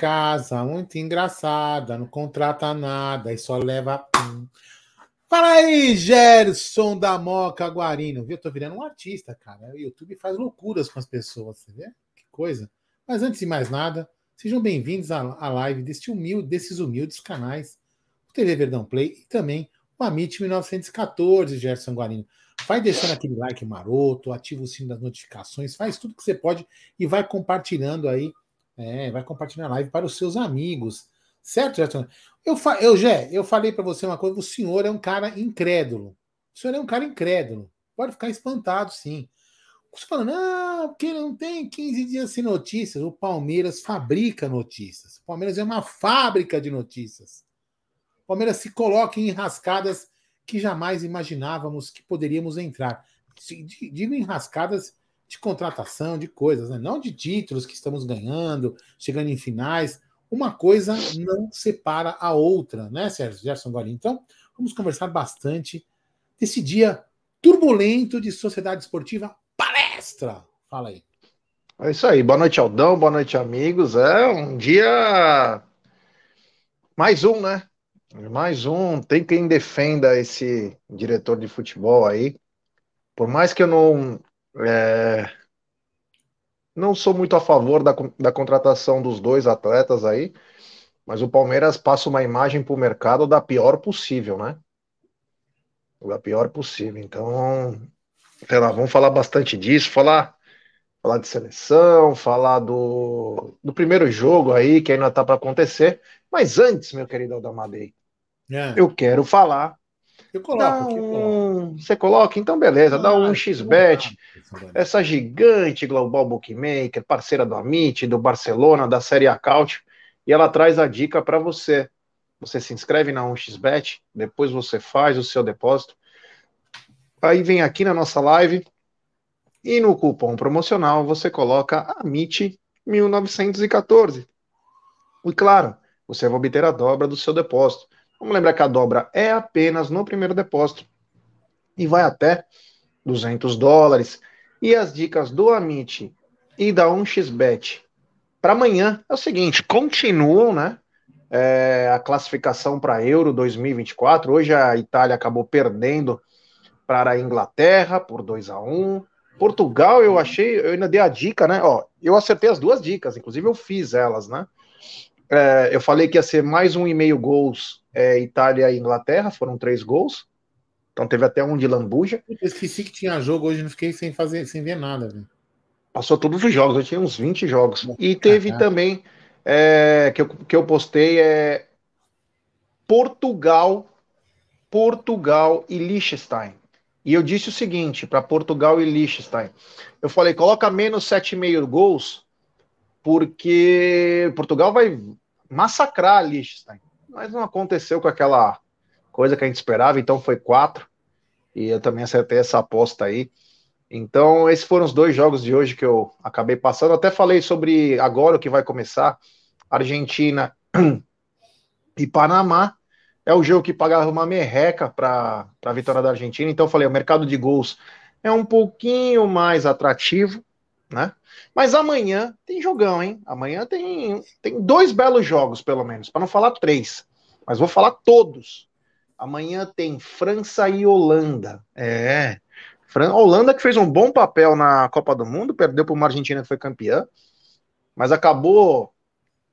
Casa muito engraçada, não contrata nada e só leva. Fala aí, Gerson da Moca Guarino. Viu? Eu tô virando um artista, cara. O YouTube faz loucuras com as pessoas, você vê? Que coisa. Mas antes de mais nada, sejam bem-vindos à live desse humilde, desses humildes canais, o TV Verdão Play e também o Amit 1914, Gerson Guarino. Vai deixando aquele like maroto, ativa o sino das notificações, faz tudo que você pode e vai compartilhando aí, é, vai compartilhando a live para os seus amigos. Certo, Gerson? Eu, eu, Gé, eu falei para você uma coisa: o senhor é um cara incrédulo. O senhor é um cara incrédulo. Pode ficar espantado, sim. Você fala, não, porque não tem 15 dias sem notícias. O Palmeiras fabrica notícias. O Palmeiras é uma fábrica de notícias. O Palmeiras se coloca em enrascadas que jamais imaginávamos que poderíamos entrar. Digo enrascadas de contratação, de coisas, né? não de títulos que estamos ganhando, chegando em finais uma coisa não separa a outra, né, Sérgio Gerson Golim? Então, vamos conversar bastante desse dia turbulento de Sociedade Esportiva Palestra. Fala aí. É isso aí. Boa noite, Aldão. Boa noite, amigos. É um dia. Mais um, né? Mais um. Tem quem defenda esse diretor de futebol aí. Por mais que eu não. É não sou muito a favor da, da contratação dos dois atletas aí, mas o Palmeiras passa uma imagem para o mercado da pior possível, né? Da pior possível. Então, sei lá, vamos falar bastante disso, falar, falar de seleção, falar do, do primeiro jogo aí, que ainda está para acontecer. Mas antes, meu querido Aldamadei, é. eu quero falar eu coloco, um... Você coloca? Então, beleza. Ah, dá um XBet. Essa gigante Global Bookmaker, parceira do Amit, do Barcelona, da Série Acaute. E ela traz a dica para você. Você se inscreve na 1xBet, depois você faz o seu depósito. Aí vem aqui na nossa live e no cupom promocional você coloca AMIT 1914. E claro, você vai obter a dobra do seu depósito. Vamos lembrar que a dobra é apenas no primeiro depósito e vai até 200 dólares. E as dicas do Amit e da 1xBet para amanhã é o seguinte: continuam, né? É, a classificação para Euro 2024. Hoje a Itália acabou perdendo para a Inglaterra por 2 a 1 Portugal, eu achei, eu ainda dei a dica, né? Ó, eu acertei as duas dicas, inclusive eu fiz elas, né? É, eu falei que ia ser mais um e meio gols é, Itália e Inglaterra, foram três gols. Então teve até um de lambuja. Eu esqueci que tinha jogo hoje, não fiquei sem fazer, sem ver nada. Viu? Passou todos os jogos, eu tinha uns 20 jogos. E teve também é, que, eu, que eu postei é Portugal, Portugal e Liechtenstein. E eu disse o seguinte para Portugal e Liechtenstein. Eu falei, coloca menos 7,5 gols, porque Portugal vai massacrar Liechtenstein mas não aconteceu com aquela coisa que a gente esperava, então foi quatro, e eu também acertei essa aposta aí. Então, esses foram os dois jogos de hoje que eu acabei passando. até falei sobre agora o que vai começar: Argentina e Panamá. É o jogo que pagava uma merreca para a vitória da Argentina. Então, falei: o mercado de gols é um pouquinho mais atrativo, né? Mas amanhã tem jogão, hein? Amanhã tem, tem dois belos jogos, pelo menos, para não falar três, mas vou falar todos. Amanhã tem França e Holanda. É. Fran Holanda que fez um bom papel na Copa do Mundo, perdeu para uma Argentina que foi campeã, mas acabou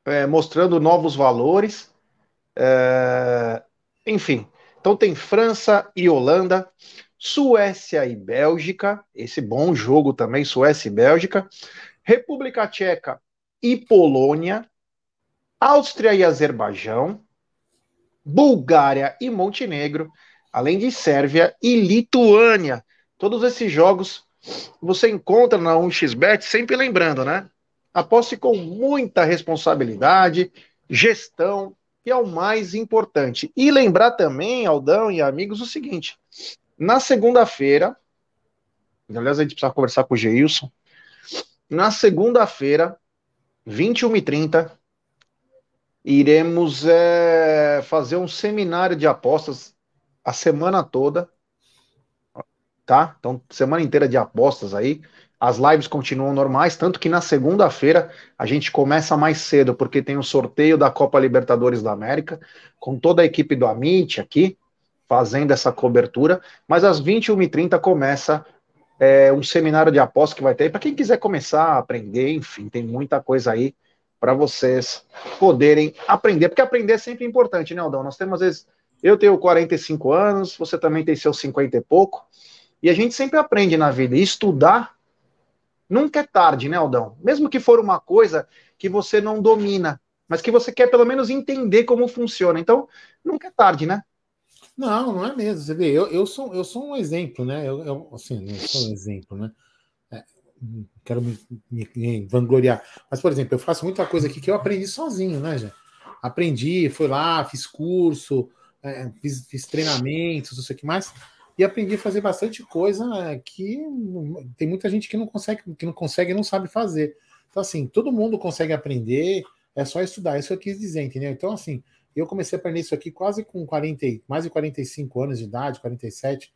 é, mostrando novos valores. É, enfim, então tem França e Holanda. Suécia e Bélgica, esse bom jogo também, Suécia e Bélgica, República Tcheca e Polônia, Áustria e Azerbaijão, Bulgária e Montenegro, além de Sérvia e Lituânia. Todos esses jogos você encontra na 1xBet, sempre lembrando, né? Aposte com muita responsabilidade, gestão, que é o mais importante. E lembrar também, Aldão e amigos, o seguinte: na segunda-feira, aliás, a gente precisa conversar com o Geilson. Na segunda-feira, 21h30, iremos é, fazer um seminário de apostas a semana toda. Tá? Então, semana inteira de apostas aí. As lives continuam normais, tanto que na segunda-feira a gente começa mais cedo, porque tem o sorteio da Copa Libertadores da América, com toda a equipe do Amit aqui, fazendo essa cobertura. Mas às 21h30 começa é, um seminário de aposta que vai ter, para quem quiser começar a aprender, enfim, tem muita coisa aí para vocês poderem aprender, porque aprender é sempre importante, né, Aldão? Nós temos, às vezes, eu tenho 45 anos, você também tem seus 50 e pouco, e a gente sempre aprende na vida. E estudar nunca é tarde, né, Aldão? Mesmo que for uma coisa que você não domina, mas que você quer pelo menos entender como funciona. Então, nunca é tarde, né? Não, não é mesmo. Você vê, eu, eu, sou, eu sou um exemplo, né? Eu, eu assim, sou um exemplo, né? É, quero me, me, me, vangloriar. Mas, por exemplo, eu faço muita coisa aqui que eu aprendi sozinho, né, já? Aprendi, fui lá, fiz curso, é, fiz, fiz treinamentos, não sei o que mais e aprendi a fazer bastante coisa é, que tem muita gente que não consegue, que não consegue e não sabe fazer. Então, assim, todo mundo consegue aprender, é só estudar. Isso eu quis dizer, entendeu? Então, assim, eu comecei a aprender isso aqui quase com 40, mais de 45 anos de idade, 47,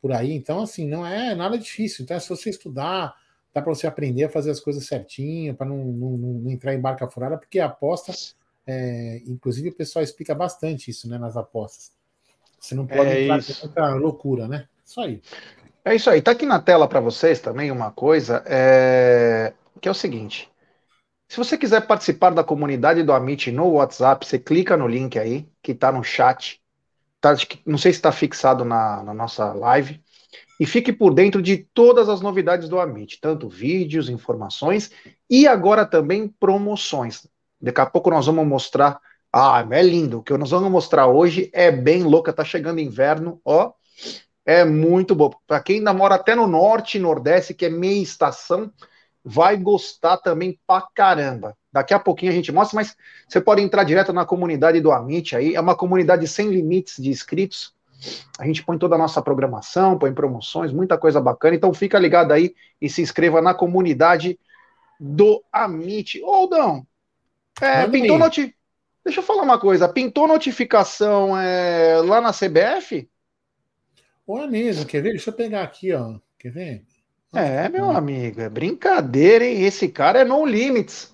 por aí. Então, assim, não é nada difícil. Então, é só você estudar, dá para você aprender a fazer as coisas certinho, para não, não, não, entrar em barca furada, porque a aposta, é, inclusive o pessoal explica bastante isso né, nas apostas. Você não pode é entrar isso. com loucura, né? Isso aí. É isso aí. Tá aqui na tela para vocês também uma coisa, é... que é o seguinte. Se você quiser participar da comunidade do Amit no WhatsApp, você clica no link aí, que está no chat. Tá, não sei se está fixado na, na, nossa live. E fique por dentro de todas as novidades do Amit, tanto vídeos, informações e agora também promoções. Daqui a pouco nós vamos mostrar ah, é lindo. O que nós vamos mostrar hoje é bem louca. Tá chegando inverno, ó. É muito bom. Para quem ainda mora até no norte e nordeste, que é meia estação, vai gostar também pra caramba. Daqui a pouquinho a gente mostra, mas você pode entrar direto na comunidade do Amit aí. É uma comunidade sem limites de inscritos. A gente põe toda a nossa programação, põe promoções, muita coisa bacana. Então fica ligado aí e se inscreva na comunidade do Amit. Ô, Aldão, é, pintou, noti Deixa eu falar uma coisa, pintou notificação é, lá na CBF? Ou é mesmo, quer ver? Deixa eu pegar aqui, ó. Quer ver? É, meu amigo, é brincadeira, hein? Esse cara é no limits.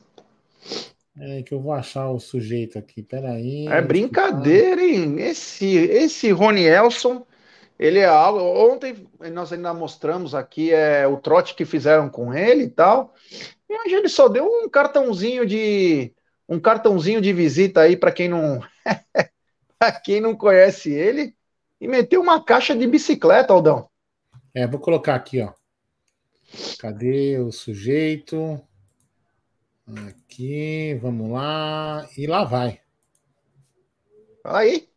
É que eu vou achar o sujeito aqui, peraí. É brincadeira, hein? Esse, esse Rony Elson, ele é algo. Ontem nós ainda mostramos aqui é, o trote que fizeram com ele e tal. E hoje ele só deu um cartãozinho de um cartãozinho de visita aí para quem não para quem não conhece ele e meteu uma caixa de bicicleta, Aldão. É, vou colocar aqui, ó. Cadê o sujeito? Aqui, vamos lá. E lá vai. Aí.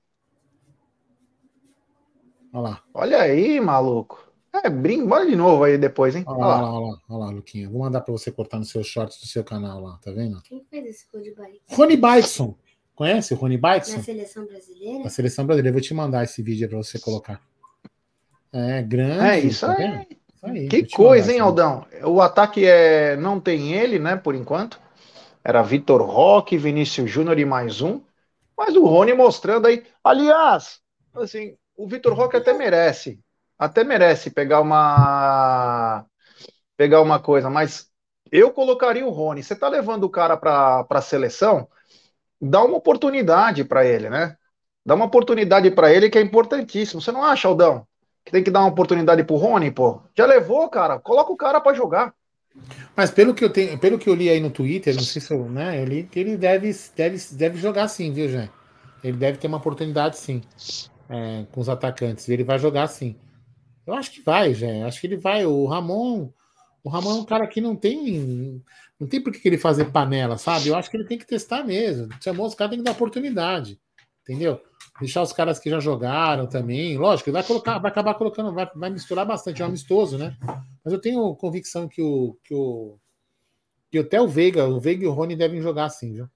Olha lá. Olha aí, maluco. É, brinco, bora de novo aí depois, hein? Olha lá, olha lá, olha lá, olha lá, Luquinha. Vou mandar para você cortar no seu shorts do seu canal lá, tá vendo? Quem fez esse Rony Bikeson? Rony Bikeson. Conhece o Rony Bikeson? Na seleção brasileira? Na seleção brasileira. Eu vou te mandar esse vídeo para você colocar. É grande. É isso tá aí. Isso aí. Que coisa, hein, Aldão? O ataque é não tem ele, né, por enquanto. Era Vitor Roque, Vinícius Júnior e mais um. Mas o Rony mostrando aí. Aliás, assim, o Vitor Roque até merece até merece pegar uma pegar uma coisa, mas eu colocaria o Rony. Você tá levando o cara para a seleção, dá uma oportunidade para ele, né? Dá uma oportunidade para ele que é importantíssimo. Você não acha, Aldão? Que tem que dar uma oportunidade pro Rony, pô? Já levou, cara. Coloca o cara para jogar. Mas pelo que eu tenho, pelo que eu li aí no Twitter, não sei se eu, né, eu li que ele deve, deve, deve jogar sim, viu, Jean? Ele deve ter uma oportunidade sim, é, com os atacantes. Ele vai jogar sim. Eu acho que vai, já. Acho que ele vai. O Ramon, o Ramon é um cara que não tem, não tem por que ele fazer panela, sabe? Eu acho que ele tem que testar mesmo. Chamou os caras tem que dar oportunidade, entendeu? Deixar os caras que já jogaram também. Lógico, vai colocar, vai acabar colocando, vai, vai misturar bastante, é um amistoso, né? Mas eu tenho convicção que o que o que até o Veiga, o Veiga e o Rony devem jogar assim, viu?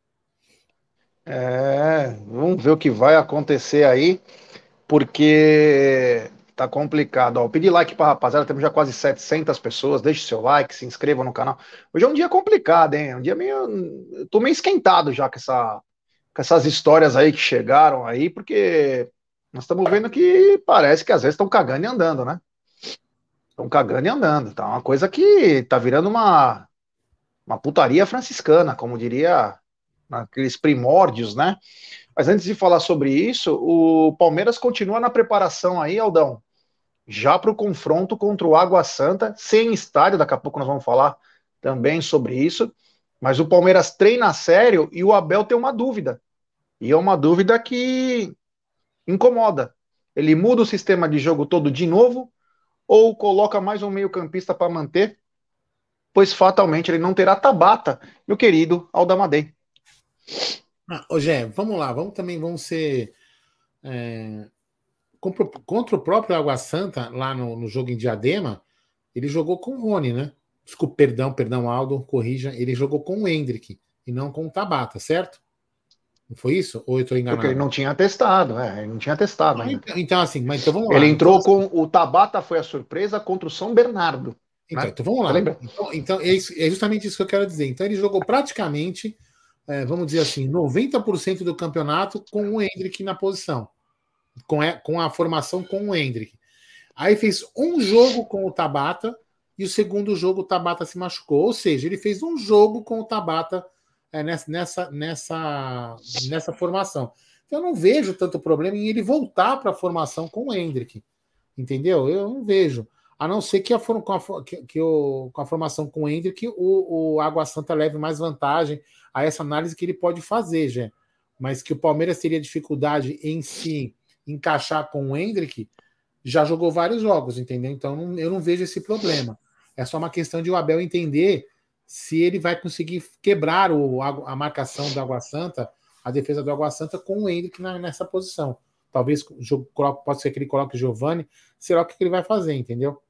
É, vamos ver o que vai acontecer aí, porque Tá complicado. Ó, pedir like pra rapaziada, temos já quase 700 pessoas. Deixe seu like, se inscreva no canal. Hoje é um dia complicado, hein? Um dia meio. tô meio esquentado já com, essa, com essas histórias aí que chegaram aí, porque nós estamos vendo que parece que às vezes estão cagando e andando, né? estão cagando e andando. Tá uma coisa que tá virando uma, uma putaria franciscana, como diria naqueles primórdios, né? Mas antes de falar sobre isso, o Palmeiras continua na preparação aí, Aldão, já para o confronto contra o Água Santa, sem estádio, daqui a pouco nós vamos falar também sobre isso. Mas o Palmeiras treina sério e o Abel tem uma dúvida. E é uma dúvida que incomoda. Ele muda o sistema de jogo todo de novo ou coloca mais um meio-campista para manter? Pois fatalmente ele não terá Tabata, meu querido Aldamadei. Ah, ô, Gé, vamos lá, vamos também vamos ser. É, contra, o próprio Água Santa, lá no, no, jogo em Diadema, ele jogou com o Rony, né? Desculpa, perdão, perdão, Aldo, corrija. Ele jogou com o Hendrick e não com o Tabata, certo? Não foi isso? Ou eu estou enganado? Porque ele não tinha testado, é, ele não tinha testado ah, ainda. Então, então, assim, mas então vamos lá. Ele entrou então, com o Tabata, foi a surpresa contra o São Bernardo. Então, né? então vamos lá. Então, então é, isso, é, justamente isso que eu quero dizer. Então ele jogou praticamente, é, vamos dizer assim, 90% do campeonato com o Hendrick na posição. Com a, com a formação com o Hendrick. Aí fez um jogo com o Tabata e o segundo jogo o Tabata se machucou. Ou seja, ele fez um jogo com o Tabata é, nessa, nessa, nessa, nessa formação. Então, eu não vejo tanto problema em ele voltar para a formação com o Hendrick. Entendeu? Eu não vejo. A não ser que, a, com, a, que, que o, com a formação com o Hendrick, o, o Água Santa leve mais vantagem a essa análise que ele pode fazer, já. Mas que o Palmeiras teria dificuldade em se encaixar com o Hendrick, já jogou vários jogos, entendeu? Então eu não vejo esse problema. É só uma questão de o Abel entender se ele vai conseguir quebrar o, a, marcação do Água Santa, a defesa do Água Santa, com o Hendrick na, nessa posição. Talvez pode ser que ele coloque o Giovanni, será o que ele vai fazer, entendeu?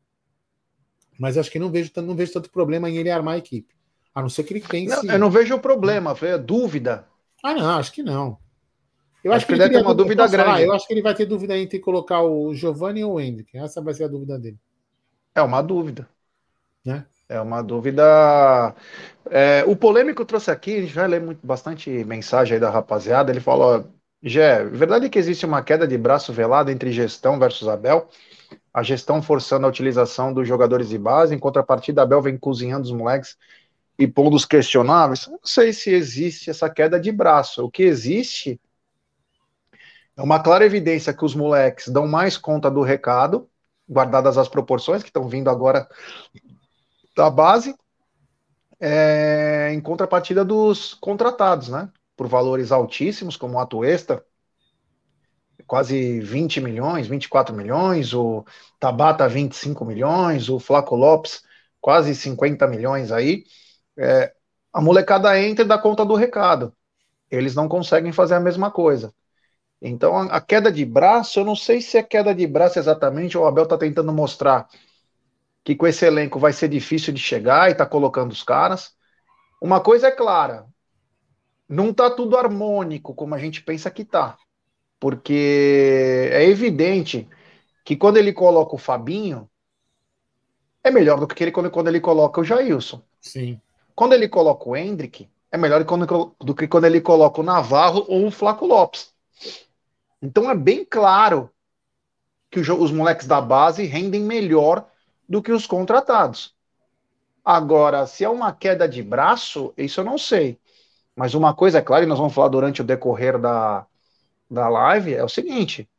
Mas acho que não vejo, não vejo tanto problema em ele armar a equipe. A não ser que ele pense. Não, eu não vejo o problema, foi a dúvida. Ah, não, acho que não. Eu acho, acho que, ele, ele deve ter uma dúvida grande. Falar, eu acho que ele vai ter dúvida entre colocar o Giovanni ou o Hendrick. Essa vai ser a dúvida dele. É uma dúvida. Né? É uma dúvida. É, o polêmico trouxe aqui, a gente vai ler muito, bastante mensagem aí da rapaziada. Ele falou: Gé, verdade é que existe uma queda de braço velado entre gestão versus Abel? A gestão forçando a utilização dos jogadores de base, em contrapartida, Abel vem cozinhando os moleques e pondo os questionáveis. Não sei se existe essa queda de braço. O que existe é uma clara evidência que os moleques dão mais conta do recado, guardadas as proporções que estão vindo agora da base, é, em contrapartida dos contratados, né? Por valores altíssimos, como o Atuesta, quase 20 milhões, 24 milhões, o Tabata 25 milhões, o Flaco Lopes quase 50 milhões aí. É, a molecada entra e dá conta do recado. Eles não conseguem fazer a mesma coisa. Então, a, a queda de braço, eu não sei se é queda de braço exatamente, ou o Abel está tentando mostrar que com esse elenco vai ser difícil de chegar e tá colocando os caras. Uma coisa é clara, não tá tudo harmônico como a gente pensa que tá. Porque é evidente que quando ele coloca o Fabinho, é melhor do que ele, quando, ele coloca o Jailson. Sim. Quando ele coloca o Hendrick, é melhor do que quando ele coloca o Navarro ou o Flaco Lopes. Então é bem claro que os moleques da base rendem melhor do que os contratados. Agora, se é uma queda de braço, isso eu não sei. Mas uma coisa é clara, e nós vamos falar durante o decorrer da, da live, é o seguinte: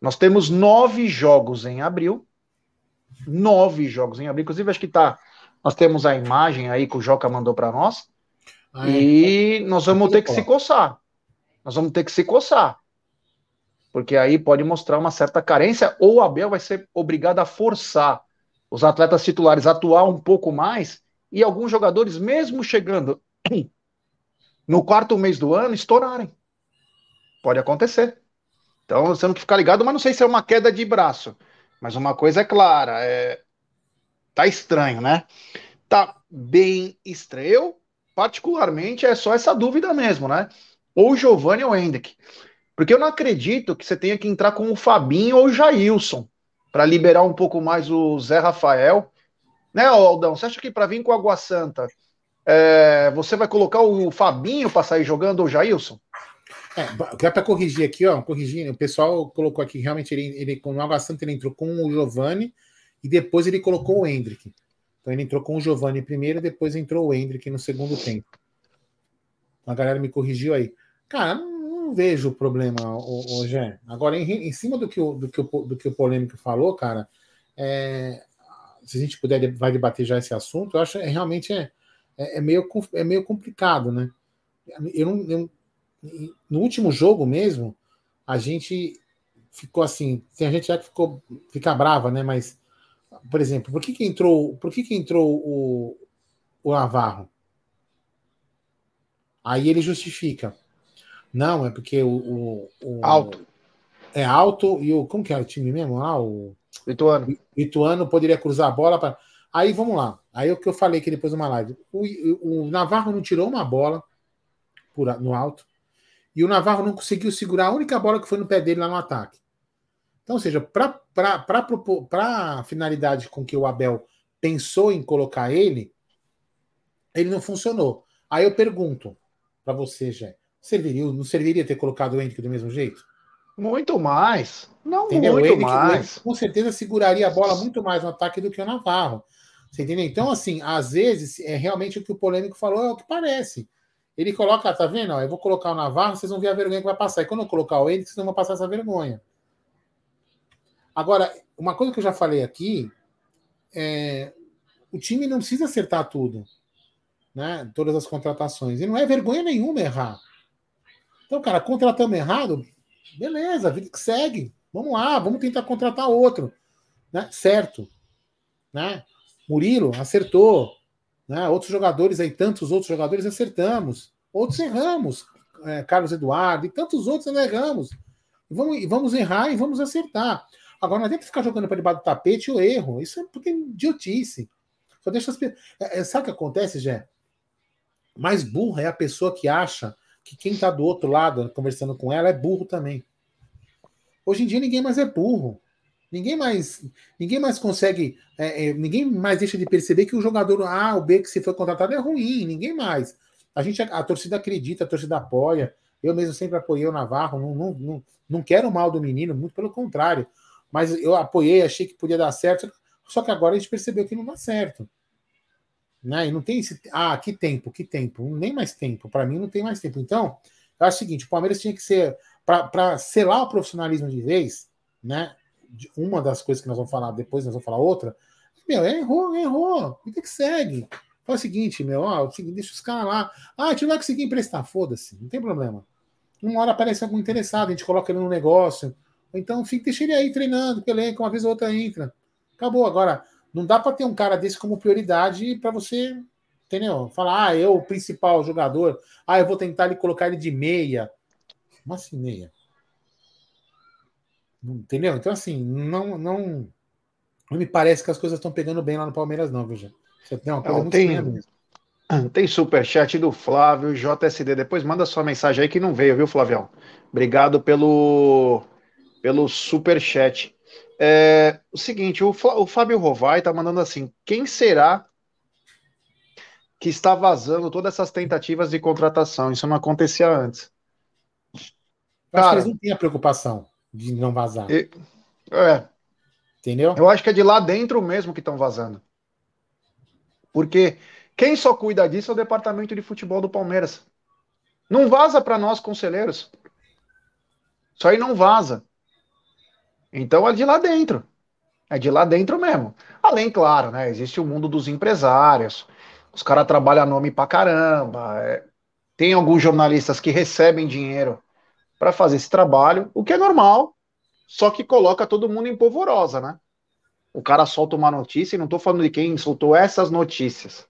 nós temos nove jogos em abril. Nove jogos em abril. Inclusive, acho que tá. Nós temos a imagem aí que o Joca mandou para nós. Ah, é. e nós vamos ter que se coçar. Nós vamos ter que se coçar. Porque aí pode mostrar uma certa carência, ou o Abel vai ser obrigado a forçar os atletas titulares atuar um pouco mais e alguns jogadores, mesmo chegando no quarto mês do ano, estourarem. Pode acontecer. Então você não que ficar ligado, mas não sei se é uma queda de braço. Mas uma coisa é clara, é... tá estranho, né? Tá bem estranho. Eu, particularmente, é só essa dúvida mesmo, né? Ou Giovanni ou Hendrick. Porque eu não acredito que você tenha que entrar com o Fabinho ou o Jailson para liberar um pouco mais o Zé Rafael. Né, Aldão? Você acha que para vir com a Água Santa, é, você vai colocar o Fabinho para sair jogando ou o Jailson? É, para corrigir aqui, ó, corrigir, o pessoal colocou aqui realmente ele, ele com o Água Santa ele entrou com o Giovani e depois ele colocou o Hendrick. Então ele entrou com o Giovanni primeiro, depois entrou o Hendrick no segundo tempo. A galera me corrigiu aí. Cara, não, vejo problema, hoje. Agora, em, em, cima do que, o, do, que o, do que o polêmico falou, cara, é, se a gente puder vai debater já esse assunto, eu acho que é, realmente é, é, é, meio, é meio complicado, né? Eu não, eu, no último jogo mesmo, a gente ficou assim, tem gente já que ficou fica brava, né? Mas, por exemplo, por que, que entrou, por que, que entrou o, o Navarro? Aí ele justifica. Não, é porque o, o, o alto é alto e o como que é o time mesmo? Ah, o Ituano. Ituano poderia cruzar a bola para. Aí vamos lá. Aí é o que eu falei que depois uma live. O, o Navarro não tirou uma bola por, no alto e o Navarro não conseguiu segurar a única bola que foi no pé dele lá no ataque. Então, ou seja, para a finalidade com que o Abel pensou em colocar ele, ele não funcionou. Aí eu pergunto para você, Jé, serviria, não serviria ter colocado o Henrique do mesmo jeito? Muito mais. Não entendeu? muito mais. com certeza seguraria a bola muito mais no ataque do que o Navarro. Você entendeu? Então, assim, às vezes, é realmente o que o polêmico falou, é o que parece. Ele coloca, tá vendo? Ó, eu vou colocar o Navarro, vocês vão ver a vergonha que vai passar. E quando eu colocar o Henrique, vocês não vão passar essa vergonha. Agora, uma coisa que eu já falei aqui é o time não precisa acertar tudo, né? Todas as contratações. E não é vergonha nenhuma errar. Então, cara, contratamos errado, Beleza, vida que segue. Vamos lá, vamos tentar contratar outro. Né? Certo. Né? Murilo acertou. Né? Outros jogadores aí, tantos outros jogadores acertamos. Outros erramos. É, Carlos Eduardo e tantos outros nós erramos. Vamos, vamos errar e vamos acertar. Agora, não adianta ficar jogando para debaixo do tapete o erro. Isso é porque é idiotice. Só deixa as... é, é, Sabe o que acontece, Jé? Mais burra é a pessoa que acha que quem está do outro lado conversando com ela é burro também. Hoje em dia ninguém mais é burro. Ninguém mais, ninguém mais consegue, é, é, ninguém mais deixa de perceber que o jogador A ou B que se foi contratado é ruim. Ninguém mais. A gente, a, a torcida acredita, a torcida apoia. Eu mesmo sempre apoiei o Navarro. Não, não, não, não quero o mal do menino, muito pelo contrário. Mas eu apoiei, achei que podia dar certo. Só que agora a gente percebeu que não dá certo. Né? E não tem esse. Ah, que tempo, que tempo. Nem mais tempo. Para mim, não tem mais tempo. Então, eu acho o seguinte: o Palmeiras tinha que ser. Para selar o profissionalismo de vez, né? Uma das coisas que nós vamos falar depois, nós vamos falar outra. Meu, errou, errou. O que, que segue? Faz o seguinte, meu, ó, o seguinte, deixa os caras lá. Ah, a gente vai conseguir emprestar, foda-se, não tem problema. Uma hora aparece algum interessado, a gente coloca ele no negócio. Então, fica, deixa ele aí treinando, que elenco, uma vez ou outra entra. Acabou. Agora, não dá para ter um cara desse como prioridade para você, entendeu? Falar, ah, eu, o principal jogador, ah, eu vou tentar ele colocar ele de meia. Como assim, meia? Entendeu? Então, assim, não, não, não me parece que as coisas estão pegando bem lá no Palmeiras, não, veja. Você tem uma coisa não, muito tem, mesmo. Tem superchat do Flávio, JSD. Depois manda sua mensagem aí que não veio, viu, Flavião? Obrigado pelo, pelo superchat. É, o seguinte, o, o Fábio Rovai tá mandando assim: quem será que está vazando todas essas tentativas de contratação? Isso não acontecia antes. Cara, acho que eles não têm a preocupação de não vazar. É. Entendeu? Eu acho que é de lá dentro mesmo que estão vazando. Porque quem só cuida disso é o departamento de futebol do Palmeiras. Não vaza para nós, conselheiros. Isso aí não vaza. Então é de lá dentro. É de lá dentro mesmo. Além, claro, né? Existe o mundo dos empresários. Os caras trabalham nome pra caramba. É... Tem alguns jornalistas que recebem dinheiro para fazer esse trabalho, o que é normal, só que coloca todo mundo em polvorosa, né? O cara solta uma notícia, e não estou falando de quem soltou essas notícias.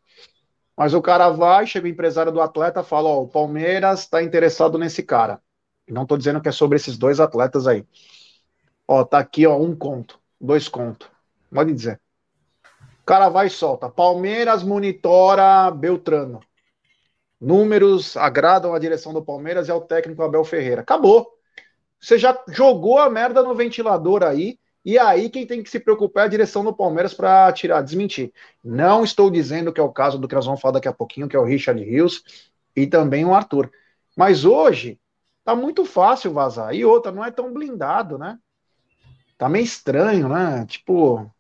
Mas o cara vai, chega o empresário do atleta, fala: Ó, o Palmeiras está interessado nesse cara. Não estou dizendo que é sobre esses dois atletas aí. Ó, tá aqui, ó, um conto, dois contos. Pode dizer. O cara vai e solta. Palmeiras monitora Beltrano. Números agradam a direção do Palmeiras e ao técnico Abel Ferreira. Acabou. Você já jogou a merda no ventilador aí. E aí quem tem que se preocupar é a direção do Palmeiras para tirar, desmentir. Não estou dizendo que é o caso do que nós vamos falar daqui a pouquinho, que é o Richard Rios e também o Arthur. Mas hoje tá muito fácil vazar. E outra, não é tão blindado, né? Tá meio estranho, né? Tipo,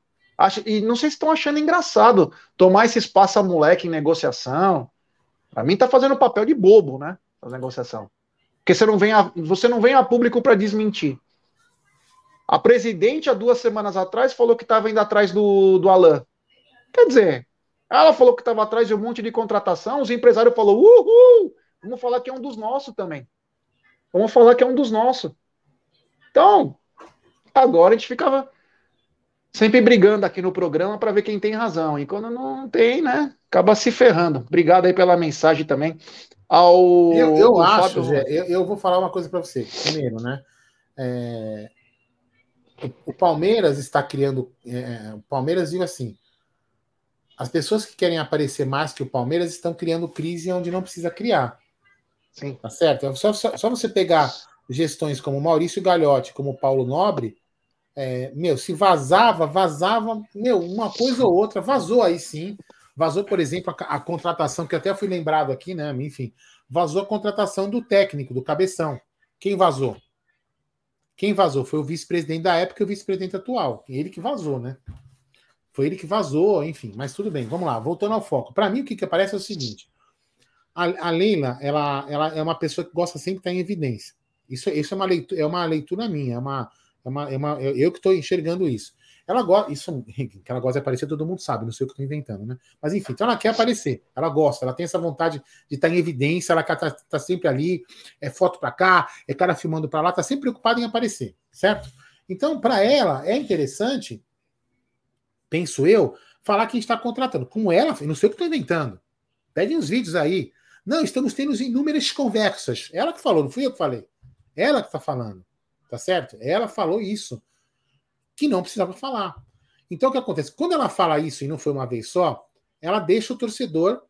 Acho, e não sei se estão achando engraçado tomar esse espaço a moleque em negociação. Para mim tá fazendo papel de bobo, né? A negociação. Porque você não vem a, você não vem a público para desmentir. A presidente, há duas semanas atrás, falou que estava indo atrás do, do Alain. Quer dizer, ela falou que estava atrás de um monte de contratação, os empresários falaram, uhul, vamos falar que é um dos nossos também. Vamos falar que é um dos nossos. Então, agora a gente ficava sempre brigando aqui no programa para ver quem tem razão. E quando não tem, né, acaba se ferrando. Obrigado aí pela mensagem também. Ao, eu, eu acho, Fábio... Zé, eu, eu, vou falar uma coisa para você. Primeiro, né? É, o, Palmeiras está criando. É, o Palmeiras digo assim: as pessoas que querem aparecer mais que o Palmeiras estão criando crise onde não precisa criar. Sim. Tá certo? É só, só, só você pegar gestões como Maurício Gagliotti, como Paulo Nobre, é, meu, se vazava, vazava, meu, uma coisa ou outra, vazou aí sim. Vazou, por exemplo, a, a contratação, que até fui lembrado aqui, né? Enfim, vazou a contratação do técnico, do cabeção. Quem vazou? Quem vazou foi o vice-presidente da época e o vice-presidente atual. Ele que vazou, né? Foi ele que vazou, enfim. Mas tudo bem, vamos lá. Voltando ao foco. Para mim, o que, que aparece é o seguinte: a, a, Leila, ela, ela é uma pessoa que gosta sempre de estar em evidência. Isso, isso é, uma leitura, é uma leitura minha, é uma, é uma, é uma, eu que estou enxergando isso. Ela gosta, isso que ela gosta de aparecer, todo mundo sabe, não sei o que estou inventando, né? Mas enfim, então ela quer aparecer, ela gosta, ela tem essa vontade de estar em evidência, ela está tá sempre ali, é foto para cá, é cara filmando para lá, está sempre preocupada em aparecer, certo? Então, para ela, é interessante, penso eu, falar que a gente está contratando. Com ela, não sei o que estou inventando. Pede uns vídeos aí. Não, estamos tendo inúmeras conversas. Ela que falou, não fui eu que falei. Ela que está falando. Tá certo? Ela falou isso que não precisava falar. Então o que acontece? Quando ela fala isso e não foi uma vez só, ela deixa o torcedor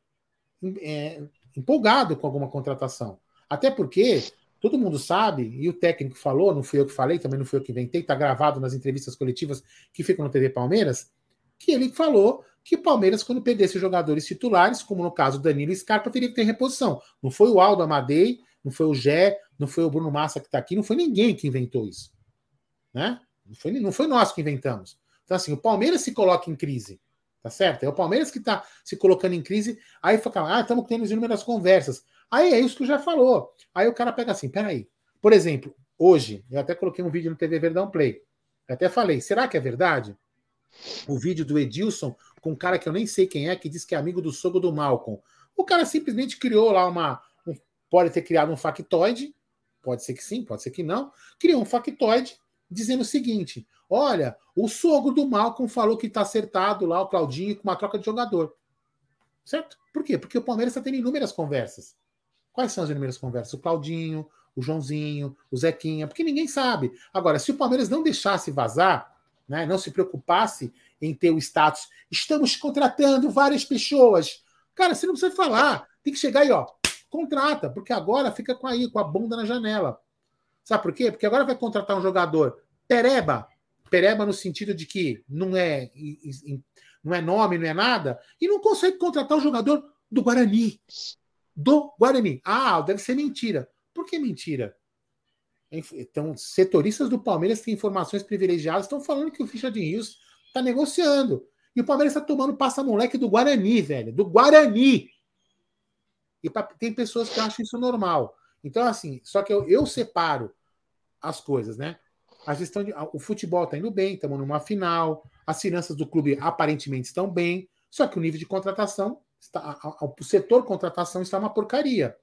é, empolgado com alguma contratação. Até porque todo mundo sabe, e o técnico falou, não fui eu que falei, também não fui eu que inventei, está gravado nas entrevistas coletivas que ficam no TV Palmeiras, que ele falou que o Palmeiras, quando perdesse jogadores titulares, como no caso Danilo Scarpa, teria que ter reposição. Não foi o Aldo Amadei, não foi o Gé, não foi o Bruno Massa que está aqui, não foi ninguém que inventou isso. Né? Não foi, não foi nós que inventamos. Então, assim, o Palmeiras se coloca em crise. Tá certo? É o Palmeiras que está se colocando em crise. Aí fala, ah, estamos tendo inúmeras conversas. Aí é isso que já falou. Aí o cara pega assim, peraí. Por exemplo, hoje, eu até coloquei um vídeo no TV Verdão Play. Eu até falei, será que é verdade? O vídeo do Edilson com um cara que eu nem sei quem é, que diz que é amigo do sogro do Malcolm. O cara simplesmente criou lá uma. Um, pode ter criado um factoide, pode ser que sim, pode ser que não. Criou um factoide dizendo o seguinte: olha, o sogro do Malcolm falou que está acertado lá, o Claudinho, com uma troca de jogador. Certo? Por quê? Porque o Palmeiras está tendo inúmeras conversas. Quais são as inúmeras conversas? O Claudinho, o Joãozinho, o Zequinha, porque ninguém sabe. Agora, se o Palmeiras não deixasse vazar, né, não se preocupasse em ter o status, estamos contratando várias pessoas. Cara, você não precisa falar, tem que chegar aí, ó, contrata, porque agora fica com aí, com a bunda na janela. Sabe por quê? Porque agora vai contratar um jogador pereba, pereba no sentido de que não é, não é nome, não é nada, e não consegue contratar um jogador do Guarani. Do Guarani. Ah, deve ser mentira. Por que mentira? Então, setoristas do Palmeiras têm informações privilegiadas, estão falando que o Ficha de Rios está negociando. E o Palmeiras está tomando passa-moleque do Guarani, velho. Do Guarani. E pra, tem pessoas que acham isso normal. Então, assim, só que eu, eu separo as coisas, né? A gestão de, o futebol está indo bem, estamos numa final, as finanças do clube aparentemente estão bem, só que o nível de contratação está, a, a, o setor contratação está uma porcaria.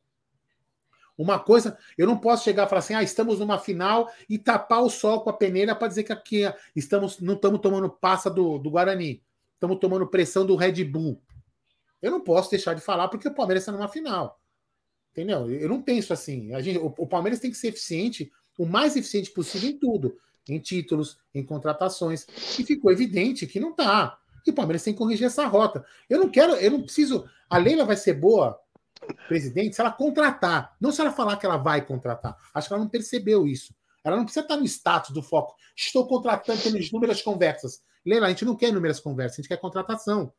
Uma coisa, eu não posso chegar e falar assim, ah, estamos numa final e tapar o sol com a peneira para dizer que aqui estamos, não estamos tomando passa do, do Guarani, estamos tomando pressão do Red Bull. Eu não posso deixar de falar porque o Palmeiras está numa final. Entendeu? Eu não penso assim. A gente, o, o Palmeiras tem que ser eficiente, o mais eficiente possível em tudo, em títulos, em contratações. E ficou evidente que não está. E o Palmeiras tem que corrigir essa rota. Eu não quero, eu não preciso. A Leila vai ser boa, presidente, se ela contratar, não se ela falar que ela vai contratar. Acho que ela não percebeu isso. Ela não precisa estar no status do foco. Estou contratando, temos inúmeras conversas. Leila, a gente não quer inúmeras conversas, a gente quer contratação.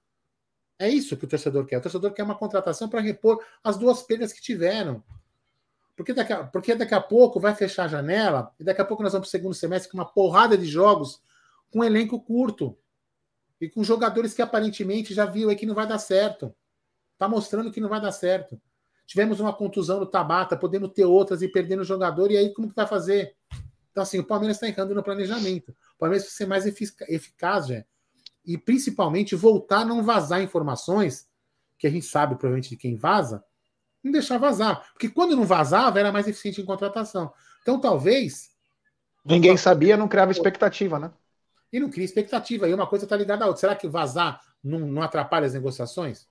É isso que o torcedor quer. O torcedor quer uma contratação para repor as duas perdas que tiveram. Porque daqui, a, porque daqui a pouco vai fechar a janela e daqui a pouco nós vamos para o segundo semestre com uma porrada de jogos com um elenco curto. E com jogadores que aparentemente já viu aí que não vai dar certo. Tá mostrando que não vai dar certo. Tivemos uma contusão no Tabata, podemos ter outras e perdendo o jogador, e aí como que vai fazer? Então, assim, o Palmeiras está errando no planejamento. O Palmeiras precisa ser mais eficaz, já. E principalmente voltar a não vazar informações, que a gente sabe provavelmente de quem vaza, não deixar vazar. Porque quando não vazava, era mais eficiente em contratação. Então, talvez. Ninguém sabia, não criava expectativa, né? E não cria expectativa. E uma coisa está ligada à outra. Será que vazar não, não, atrapalha as negociações?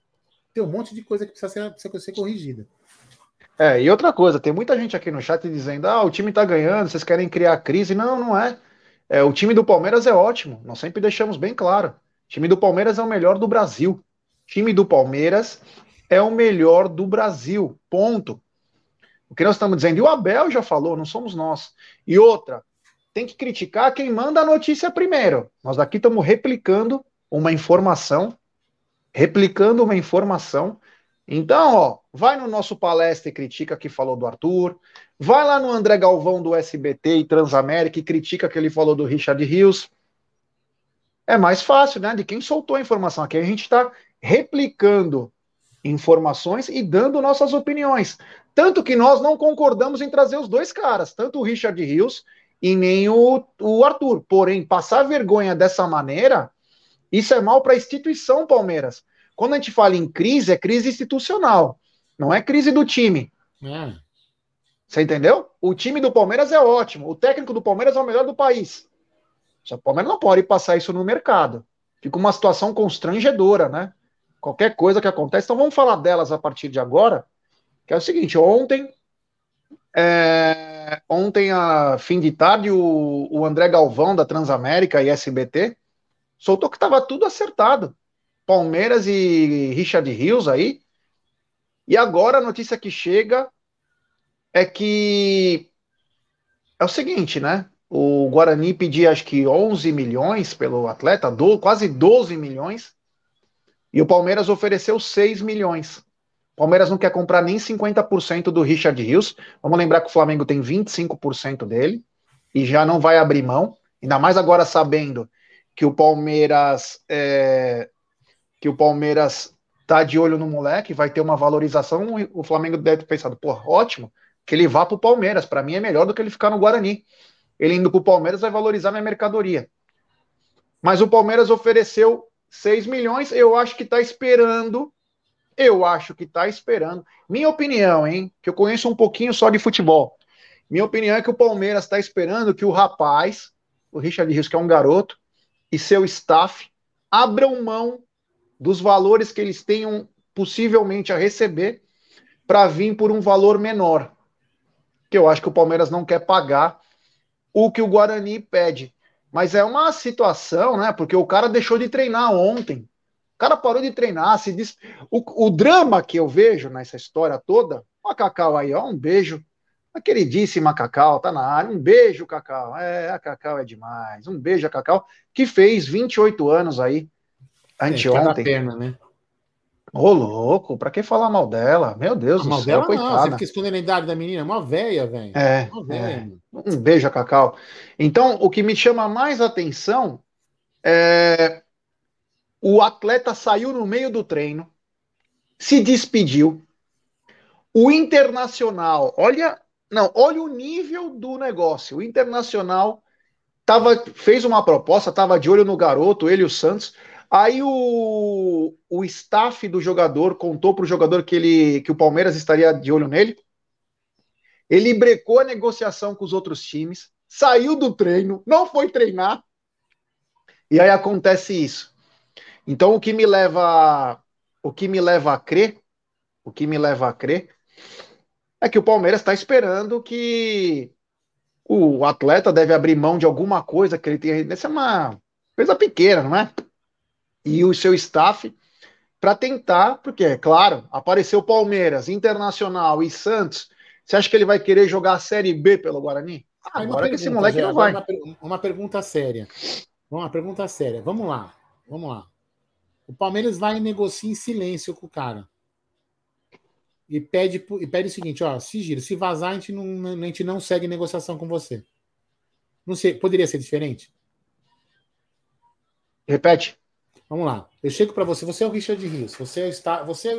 Tem um monte de coisa que precisa ser, precisa ser corrigida. É, e outra coisa, tem muita gente aqui no chat dizendo: ah, o time tá ganhando, vocês querem criar crise. Não, não é. é. O time do Palmeiras é ótimo, nós sempre deixamos bem claro. Time do Palmeiras é o melhor do Brasil. Time do Palmeiras é o melhor do Brasil. Ponto. O que nós estamos dizendo, e o Abel já falou, não somos nós. E outra, tem que criticar quem manda a notícia primeiro. Nós aqui estamos replicando uma informação, replicando uma informação então, ó, vai no nosso palestra e critica que falou do Arthur, vai lá no André Galvão do SBT e Transamérica e critica que ele falou do Richard Rios. É mais fácil, né? De quem soltou a informação. Aqui a gente está replicando informações e dando nossas opiniões. Tanto que nós não concordamos em trazer os dois caras, tanto o Richard Rios e nem o, o Arthur. Porém, passar vergonha dessa maneira, isso é mal para a instituição Palmeiras. Quando a gente fala em crise, é crise institucional, não é crise do time. É. Você entendeu? O time do Palmeiras é ótimo, o técnico do Palmeiras é o melhor do país. Só o Palmeiras não pode passar isso no mercado. Fica uma situação constrangedora, né? Qualquer coisa que acontece. Então vamos falar delas a partir de agora. Que é o seguinte: ontem, é, ontem a fim de tarde, o, o André Galvão da Transamérica e SBT soltou que estava tudo acertado. Palmeiras e Richard Rios aí. E agora a notícia que chega é que é o seguinte, né? O Guarani pedia acho que 11 milhões pelo atleta, do, quase 12 milhões, e o Palmeiras ofereceu 6 milhões. O Palmeiras não quer comprar nem 50% do Richard Rios. Vamos lembrar que o Flamengo tem 25% dele e já não vai abrir mão, ainda mais agora sabendo que o Palmeiras é, que o Palmeiras tá de olho no moleque, vai ter uma valorização. O Flamengo deve ter pensado, pô, ótimo, que ele vá pro Palmeiras. Para mim é melhor do que ele ficar no Guarani. Ele indo pro Palmeiras vai valorizar minha mercadoria. Mas o Palmeiras ofereceu 6 milhões, eu acho que tá esperando. Eu acho que tá esperando. Minha opinião, hein? Que eu conheço um pouquinho só de futebol. Minha opinião é que o Palmeiras está esperando que o rapaz, o Richard Rios, que é um garoto, e seu staff abram mão dos valores que eles tenham possivelmente a receber para vir por um valor menor. Que eu acho que o Palmeiras não quer pagar o que o Guarani pede. Mas é uma situação, né? Porque o cara deixou de treinar ontem. O cara parou de treinar. Se diz... o, o drama que eu vejo nessa história toda, o Cacau aí, ó, um beijo. A queridíssima Cacau, tá na área. Um beijo, Cacau. É, a Cacau é demais. Um beijo a Cacau, que fez 28 anos aí Anteontem. É, perna, né? Ô, louco, pra que falar mal dela? Meu Deus do mal céu, dela, coitada. Não, você fica escondendo a idade da menina, é uma velha, velho. É, é. Um beijo Cacau. Então, o que me chama mais atenção é o atleta saiu no meio do treino, se despediu. O Internacional, olha, não, olha o nível do negócio. O Internacional tava, fez uma proposta, tava de olho no garoto, ele e o Santos. Aí o, o staff do jogador contou para o jogador que, ele, que o Palmeiras estaria de olho nele. Ele brecou a negociação com os outros times, saiu do treino, não foi treinar. E aí acontece isso. Então o que me leva o que me leva a crer, o que me leva a crer é que o Palmeiras está esperando que o atleta deve abrir mão de alguma coisa que ele tem. Essa é uma coisa pequena, não é? E o seu staff para tentar, porque, é claro, apareceu Palmeiras, Internacional e Santos. Você acha que ele vai querer jogar a Série B pelo Guarani? Ah, agora pergunta, esse moleque não vai. Uma, uma pergunta séria. Uma pergunta séria. Vamos lá. Vamos lá. O Palmeiras vai e negocia em silêncio com o cara. E pede, e pede o seguinte: ó, se gira, se vazar, a gente não, a gente não segue negociação com você. Não sei, poderia ser diferente? Repete. Vamos lá. Eu chego para você, você é o Richard Rios. Você está, você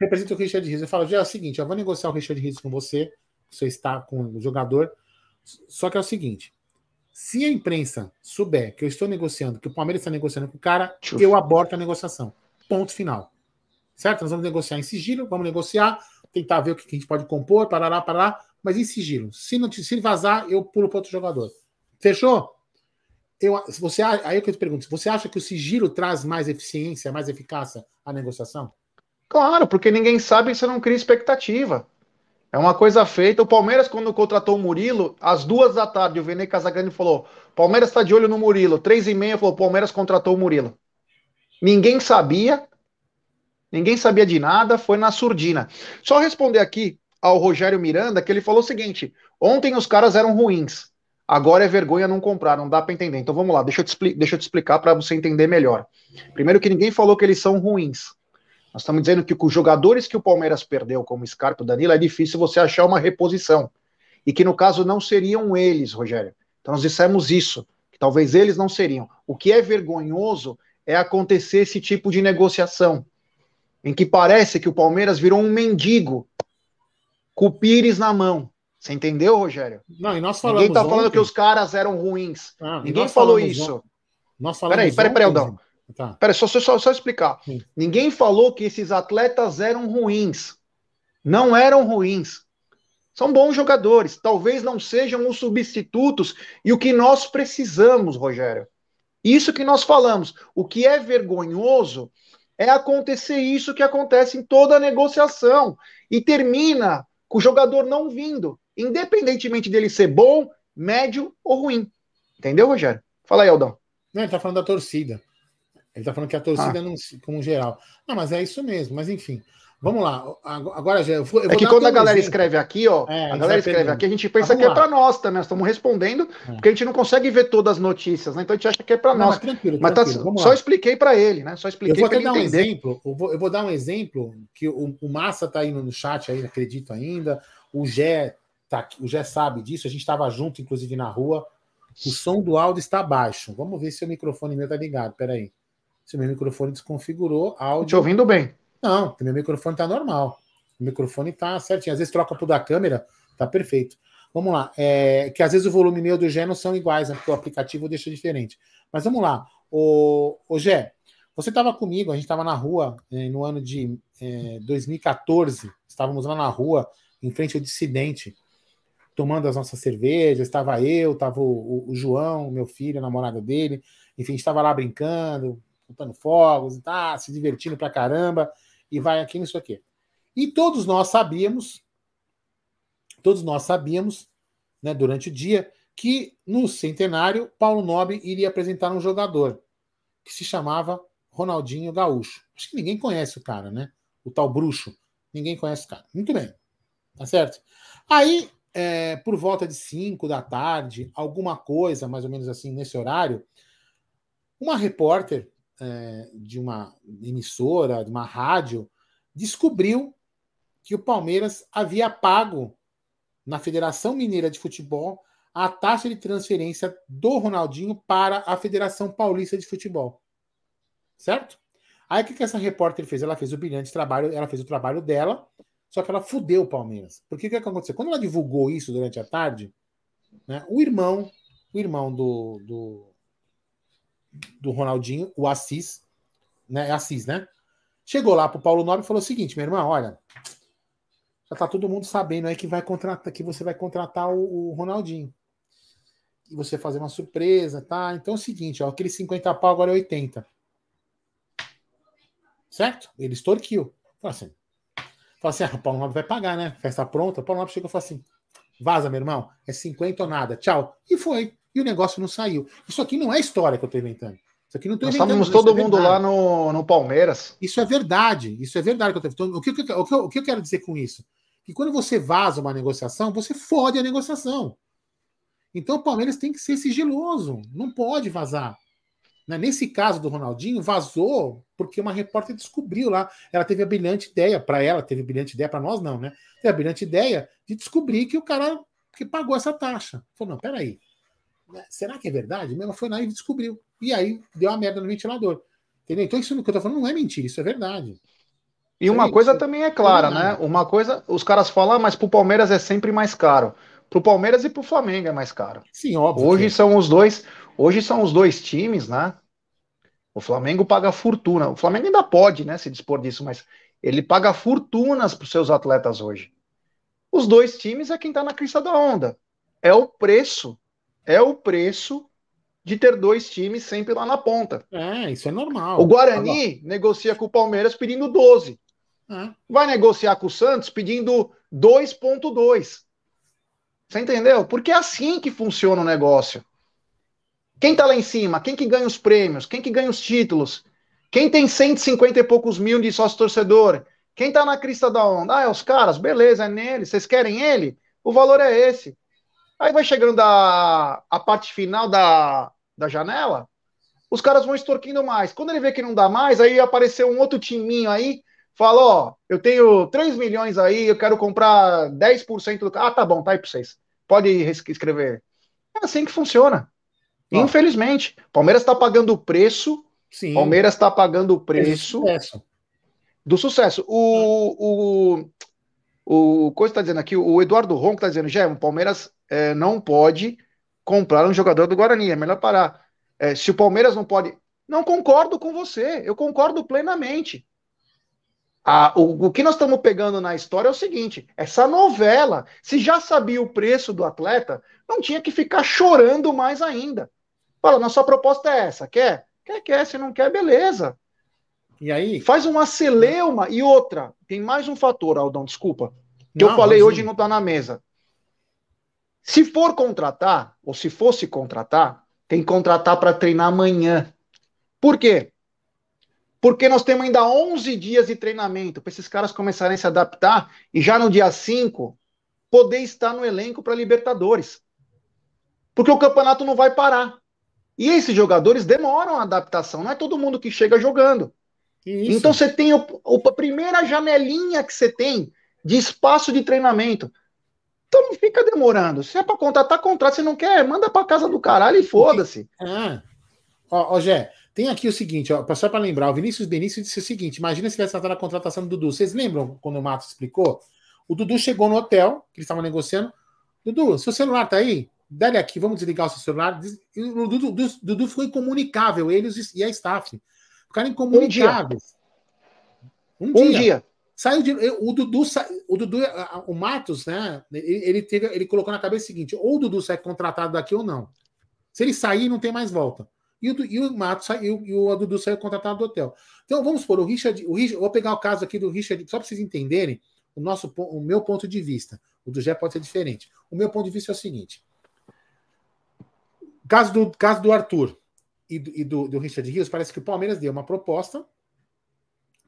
representa o Richard Rios. Eu falo, já é o seguinte, eu vou negociar o Richard Rios com você. Você está com o jogador. Só que é o seguinte: se a imprensa souber que eu estou negociando, que o Palmeiras está negociando com o cara, eu aborto a negociação. Ponto final. Certo? Nós vamos negociar em sigilo, vamos negociar, tentar ver o que a gente pode compor, parará, parará, mas em sigilo. Se não se vazar, eu pulo para outro jogador. Fechou? Eu, você, aí eu que eu te pergunto, você acha que o sigilo traz mais eficiência, mais eficácia à negociação? Claro, porque ninguém sabe e você não cria expectativa. É uma coisa feita. O Palmeiras, quando contratou o Murilo, às duas da tarde, o Vene Casagrande falou: Palmeiras está de olho no Murilo. Três e meia falou: Palmeiras contratou o Murilo. Ninguém sabia, ninguém sabia de nada, foi na surdina. Só responder aqui ao Rogério Miranda que ele falou o seguinte: ontem os caras eram ruins. Agora é vergonha não comprar, não dá para entender. Então vamos lá, deixa eu te, deixa eu te explicar para você entender melhor. Primeiro que ninguém falou que eles são ruins. Nós estamos dizendo que com os jogadores que o Palmeiras perdeu, como Scarpa e Danilo, é difícil você achar uma reposição. E que no caso não seriam eles, Rogério. Então nós dissemos isso, que talvez eles não seriam. O que é vergonhoso é acontecer esse tipo de negociação, em que parece que o Palmeiras virou um mendigo com o Pires na mão. Você entendeu, Rogério? Não, e nós falamos. Ninguém tá falando ontem... que os caras eram ruins. Ah, Ninguém falou isso. Ontem... Nós falamos. Peraí, peraí, peraí, Aldão. Tá. Peraí, só, só, só explicar. Sim. Ninguém falou que esses atletas eram ruins. Não eram ruins. São bons jogadores. Talvez não sejam os substitutos e o que nós precisamos, Rogério. Isso que nós falamos. O que é vergonhoso é acontecer isso que acontece em toda negociação e termina com o jogador não vindo independentemente dele ser bom, médio ou ruim. Entendeu, Rogério? Fala aí, Aldão. Não, ele tá falando da torcida. Ele tá falando que a torcida ah. não, como geral. Não, mas é isso mesmo, mas enfim. Vamos lá. Agora já. Eu vou, eu é que quando a galera exemplo. escreve aqui, ó. É, a, galera escreve aqui, a gente pensa que é para nós também. Nós estamos respondendo, é. porque a gente não consegue ver todas as notícias, né? Então a gente acha que é para nós. Mas tranquilo, mas tá, só lá. expliquei para ele, né? Só expliquei para ele dar entender. Um exemplo, eu, vou, eu vou dar um exemplo que o, o Massa tá indo no chat aí, acredito ainda. O Gé tá, o Gé sabe disso, a gente estava junto, inclusive, na rua. O som do áudio está baixo. Vamos ver se o microfone meu tá ligado. Peraí. Se o meu microfone desconfigurou, áudio. Te ouvindo bem. Não, meu microfone tá normal. O microfone tá certinho. Às vezes troca pro da câmera, tá perfeito. Vamos lá. É, que às vezes o volume meu do Gé não são iguais, né, porque o aplicativo deixa diferente. Mas vamos lá. O, o Gé, você estava comigo, a gente estava na rua é, no ano de é, 2014. Estávamos lá na rua, em frente ao dissidente tomando as nossas cervejas, estava eu, estava o, o, João, meu filho, a namorada dele, enfim, estava lá brincando, botando fogos, tá, se divertindo pra caramba, e vai aqui nisso aqui. E todos nós sabíamos, todos nós sabíamos, né, durante o dia, que no centenário, Paulo Nobre iria apresentar um jogador que se chamava Ronaldinho Gaúcho. Acho que ninguém conhece o cara, né? O tal bruxo. Ninguém conhece o cara. Muito bem. Tá certo? Aí é, por volta de 5 da tarde, alguma coisa, mais ou menos assim, nesse horário, uma repórter é, de uma emissora, de uma rádio, descobriu que o Palmeiras havia pago na Federação Mineira de Futebol a taxa de transferência do Ronaldinho para a Federação Paulista de Futebol. Certo? Aí o que, que essa repórter fez? Ela fez o brilhante trabalho, ela fez o trabalho dela, só que ela fudeu o Palmeiras. Porque o que, que aconteceu? Quando ela divulgou isso durante a tarde, né, o irmão, o irmão do, do, do Ronaldinho, o Assis, né? É Assis, né? Chegou lá pro Paulo Nobre e falou o seguinte, meu irmão, olha, já tá todo mundo sabendo aí que vai contratar, que você vai contratar o, o Ronaldinho. E você fazer uma surpresa, tá? Então é o seguinte, ó, aquele 50 pau agora é 80. Certo? Ele extorquiu. Falei assim, Fala assim, ah, o Paulo Nobre vai pagar, né? Festa pronta. O Paulo Nobre chegou e falou assim: vaza, meu irmão, é 50 ou nada, tchau. E foi. E o negócio não saiu. Isso aqui não é história que eu estou inventando. Isso aqui não estou inventando. Nós todo é mundo lá no, no Palmeiras. Isso é verdade. Isso é verdade que eu estou então, o, que, o, que, o que eu quero dizer com isso? Que quando você vaza uma negociação, você fode a negociação. Então o Palmeiras tem que ser sigiloso. Não pode vazar. Né? Nesse caso do Ronaldinho, vazou porque uma repórter descobriu lá. Ela teve a brilhante ideia, para ela, teve a brilhante ideia, para nós não, né? Teve a brilhante ideia de descobrir que o cara que pagou essa taxa. Falou: não, peraí. Será que é verdade? Ela foi lá e descobriu. E aí deu uma merda no ventilador. Entendeu? Então isso que eu tô falando não é mentira, isso é verdade. E uma coisa também é clara, né? Uma coisa, os caras falam, ah, mas pro Palmeiras é sempre mais caro. Pro Palmeiras e pro Flamengo é mais caro. Sim, óbvio. Hoje são os dois, hoje são os dois times, né? O Flamengo paga fortuna. O Flamengo ainda pode, né, se dispor disso, mas ele paga fortunas para os seus atletas hoje. Os dois times é quem está na crista da onda. É o preço. É o preço de ter dois times sempre lá na ponta. É, isso é normal. O Guarani negocia com o Palmeiras pedindo 12. É. Vai negociar com o Santos pedindo 2,2. Você entendeu? Porque é assim que funciona o negócio. Quem tá lá em cima? Quem que ganha os prêmios? Quem que ganha os títulos? Quem tem 150 e poucos mil de sócio torcedor? Quem tá na crista da onda? Ah, é os caras, beleza, é nele. Vocês querem ele? O valor é esse. Aí vai chegando a, a parte final da, da janela, os caras vão extorquindo mais. Quando ele vê que não dá mais, aí apareceu um outro timinho aí Fala, ó, eu tenho 3 milhões aí, eu quero comprar 10% do. Ah, tá bom, tá aí pra vocês. Pode escrever. É assim que funciona. Infelizmente. Palmeiras está pagando o preço. Sim. Palmeiras está pagando o preço do sucesso. Do sucesso. O, o, o coisa está dizendo aqui, o Eduardo Ronco está dizendo, já o Palmeiras é, não pode comprar um jogador do Guarani, é melhor parar. É, se o Palmeiras não pode. Não concordo com você, eu concordo plenamente. A, o, o, que nós estamos pegando na história é o seguinte: essa novela, se já sabia o preço do atleta, não tinha que ficar chorando mais ainda. Fala, nossa proposta é essa, quer? Quer, quer, se não quer, beleza. E aí? Faz uma celeuma e outra. Tem mais um fator, Aldão, desculpa. Que não, eu falei hoje não está na mesa. Se for contratar, ou se fosse contratar, tem que contratar para treinar amanhã. Por quê? porque nós temos ainda 11 dias de treinamento para esses caras começarem a se adaptar e já no dia 5 poder estar no elenco para Libertadores. Porque o campeonato não vai parar. E esses jogadores demoram a adaptação, não é todo mundo que chega jogando. Isso. Então você tem o, o, a primeira janelinha que você tem de espaço de treinamento. Então não fica demorando. Se é para contratar, contrata. Se não quer, manda para casa do caralho e foda-se. Ah. Ó, ó, Gé, tem aqui o seguinte, ó, só para lembrar, o Vinícius Benício disse o seguinte: imagina se tivesse tratado a contratação do Dudu. Vocês lembram quando o Matos explicou? O Dudu chegou no hotel, que eles estavam negociando. Dudu, seu celular tá aí? Dá-lhe aqui, vamos desligar o seu celular. O Dudu, Dudu, Dudu ficou incomunicável, eles e a staff. Ficaram incomunicáveis. Um dia. Um, um dia. Saiu de, o Dudu, o Dudu, o Matos, né? Ele, teve, ele colocou na cabeça o seguinte: ou o Dudu sai contratado daqui ou não. Se ele sair, não tem mais volta e o, e o Mato saiu, e o Dudu saiu contratado do hotel. Então vamos supor, o Richard, o Richard, vou pegar o caso aqui do Richard, só para vocês entenderem o, nosso, o meu ponto de vista. O do Gé pode ser diferente. O meu ponto de vista é o seguinte: caso do, caso do Arthur e, do, e do, do Richard Rios, parece que o Palmeiras deu uma proposta.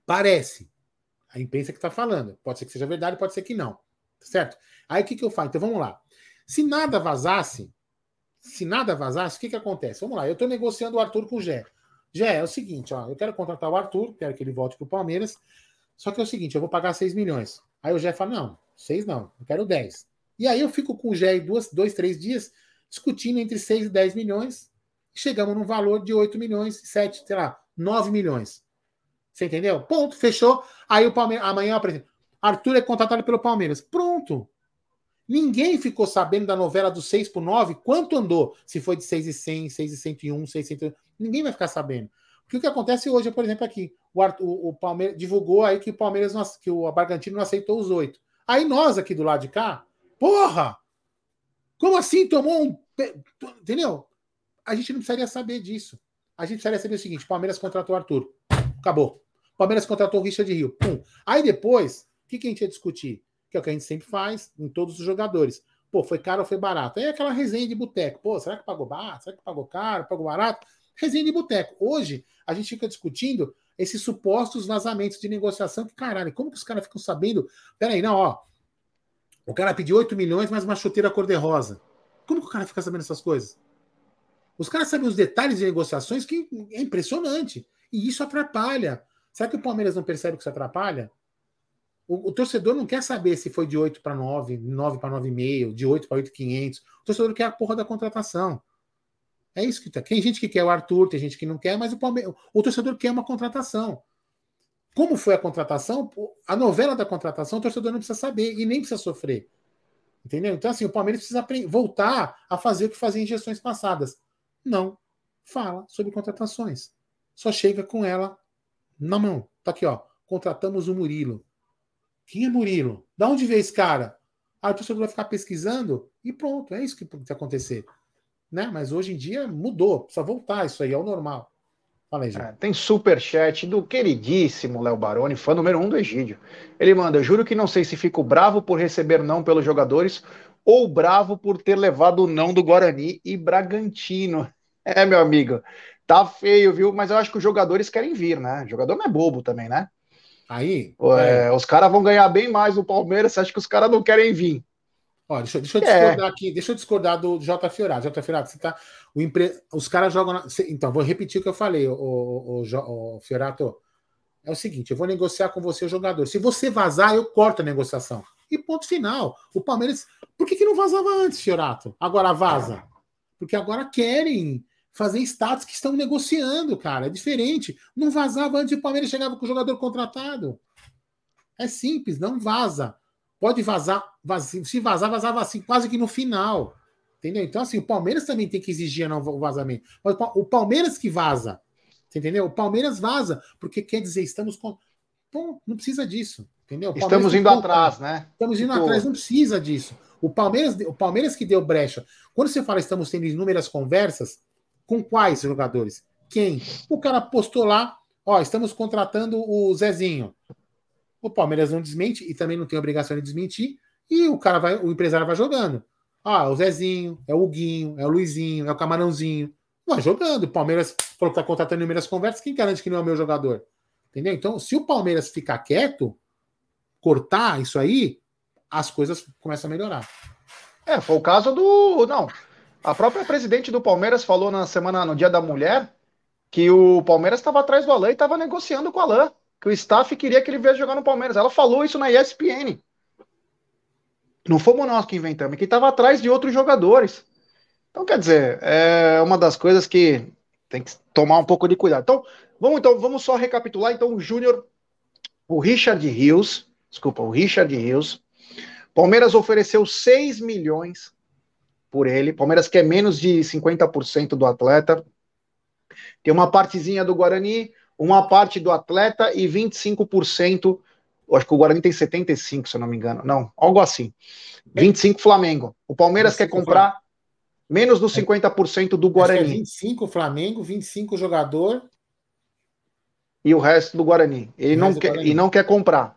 Parece. A imprensa que está falando. Pode ser que seja verdade, pode ser que não. Certo? Aí o que, que eu faço? Então vamos lá. Se nada vazasse, se nada vazasse, o que, que acontece? Vamos lá, eu estou negociando o Arthur com o Gé. Gé, é o seguinte, ó, eu quero contratar o Arthur, quero que ele volte para o Palmeiras, só que é o seguinte, eu vou pagar 6 milhões. Aí o Gé fala, não, 6 não, eu quero 10. E aí eu fico com o Gé duas, dois, três dias discutindo entre 6 e 10 milhões, chegamos num valor de 8 milhões, 7, sei lá, 9 milhões. Você entendeu? Ponto, fechou. Aí o Palmeiras, amanhã eu apresento. Arthur é contratado pelo Palmeiras. Pronto. Ninguém ficou sabendo da novela do 6 por 9, quanto andou, se foi de 6 e 100, 6 e 101, 6 e 101. Ninguém vai ficar sabendo. Porque o que acontece hoje, por exemplo, aqui, o, Arthur, o Palmeiras divulgou aí que o Palmeiras não, que o Bragantino não aceitou os oito. Aí nós aqui do lado de cá, porra! Como assim tomou um. Entendeu? A gente não precisaria saber disso. A gente precisaria saber o seguinte: Palmeiras contratou o Arthur. Acabou. Palmeiras contratou o Richard Rio. Pum. Aí depois, o que, que a gente ia discutir? que é o que a gente sempre faz em todos os jogadores. Pô, foi caro ou foi barato? Aí é aquela resenha de boteco. Pô, será que pagou barato? Será que pagou caro? Pagou barato? Resenha de boteco. Hoje, a gente fica discutindo esses supostos vazamentos de negociação. Que caralho, como que os caras ficam sabendo? Peraí, não, ó. O cara pediu 8 milhões, mas uma chuteira cor-de-rosa. Como que o cara fica sabendo essas coisas? Os caras sabem os detalhes de negociações que é impressionante. E isso atrapalha. Será que o Palmeiras não percebe que isso atrapalha? O, o, torcedor não quer saber se foi de 8 para 9, 9 para 9,5, de 8 para 8,500. O torcedor quer a porra da contratação. É isso que tá. Tem gente que quer o Arthur, tem gente que não quer, mas o, Palme... o torcedor quer uma contratação. Como foi a contratação? A novela da contratação, o torcedor não precisa saber e nem precisa sofrer. Entendeu? Então, assim, o Palmeiras precisa voltar a fazer o que fazia em gestões passadas. Não fala sobre contratações. Só chega com ela na mão. Tá aqui, ó. Contratamos o Murilo. Quem é Murilo? Da onde veio esse cara? Aí o torcedor vai ficar pesquisando e pronto. É isso que precisa acontecer. Né? Mas hoje em dia mudou. Precisa voltar isso aí ao normal. Fala aí, é, tem super chat do queridíssimo Léo Baroni, fã número um do Egídio. Ele manda: Juro que não sei se fico bravo por receber não pelos jogadores ou bravo por ter levado o não do Guarani e Bragantino. É, meu amigo, tá feio, viu? Mas eu acho que os jogadores querem vir, né? O jogador não é bobo também, né? Aí. É, é. Os caras vão ganhar bem mais no Palmeiras, você acha que os caras não querem vir? Ó, deixa, deixa eu é. discordar é. aqui, deixa eu discordar do J. Fiorado. J. Fiorado, você tá. O empre... Os caras jogam. Na... Então, vou repetir o que eu falei, o, o, o, o Fiorato. É o seguinte: eu vou negociar com você o jogador. Se você vazar, eu corto a negociação. E ponto final. O Palmeiras. Por que, que não vazava antes, Fiorato? Agora vaza. Porque agora querem fazer status que estão negociando, cara. É diferente. Não vazava antes e o Palmeiras chegava com o jogador contratado. É simples, não vaza. Pode vazar, vaz... se vazar, vazava assim, quase que no final. Entendeu? Então, assim, o Palmeiras também tem que exigir o vazamento. Mas o Palmeiras que vaza. Entendeu? O Palmeiras vaza, porque quer dizer, estamos com. Bom, não precisa disso. Entendeu? Estamos indo atrás, né? Estamos indo atrás, não precisa disso. O Palmeiras, o Palmeiras que deu brecha. Quando você fala estamos tendo inúmeras conversas, com quais jogadores? Quem? O cara postou lá, ó, estamos contratando o Zezinho. O Palmeiras não desmente e também não tem obrigação de desmentir. E o cara vai, o empresário vai jogando. Ah, o Zezinho, é o Guinho, é o Luizinho, é o Camarãozinho. Vai jogando. O Palmeiras falou que tá contratando inúmeras conversas. Quem garante que não é o meu jogador? Entendeu? Então, se o Palmeiras ficar quieto, cortar isso aí, as coisas começam a melhorar. É, foi o caso do. Não. A própria presidente do Palmeiras falou na semana, no Dia da Mulher, que o Palmeiras estava atrás do Alain e estava negociando com o Alain. Que o staff queria que ele viesse jogar no Palmeiras. Ela falou isso na ESPN. Não fomos nós que inventamos, que estava atrás de outros jogadores. Então, quer dizer, é uma das coisas que tem que tomar um pouco de cuidado. Então, vamos então, vamos só recapitular. Então, o Júnior, o Richard Rios, desculpa, o Richard Rios, Palmeiras ofereceu 6 milhões por ele. Palmeiras quer menos de 50% do atleta. Tem uma partezinha do Guarani, uma parte do atleta e 25% eu acho que o Guarani tem 75, se eu não me engano. Não, algo assim. 25 Flamengo. O Palmeiras quer comprar Flamengo. menos dos 50% do Guarani. É 25 Flamengo, 25 jogador. E o resto do Guarani. Ele não quer, Guarani. e não quer comprar.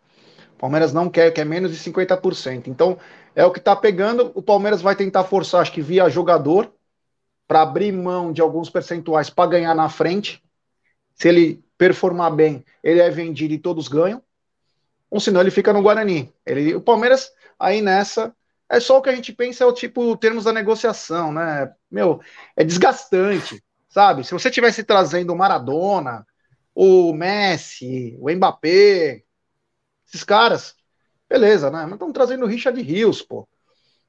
O Palmeiras não quer, quer menos de 50%. Então, é o que está pegando. O Palmeiras vai tentar forçar, acho que via jogador, para abrir mão de alguns percentuais para ganhar na frente. Se ele performar bem, ele é vendido e todos ganham ou senão ele fica no Guarani. Ele, o Palmeiras, aí nessa, é só o que a gente pensa, é o tipo, termos da negociação, né? Meu, é desgastante, sabe? Se você tivesse trazendo o Maradona, o Messi, o Mbappé, esses caras, beleza, né? Mas estão trazendo o Richard Rios, pô.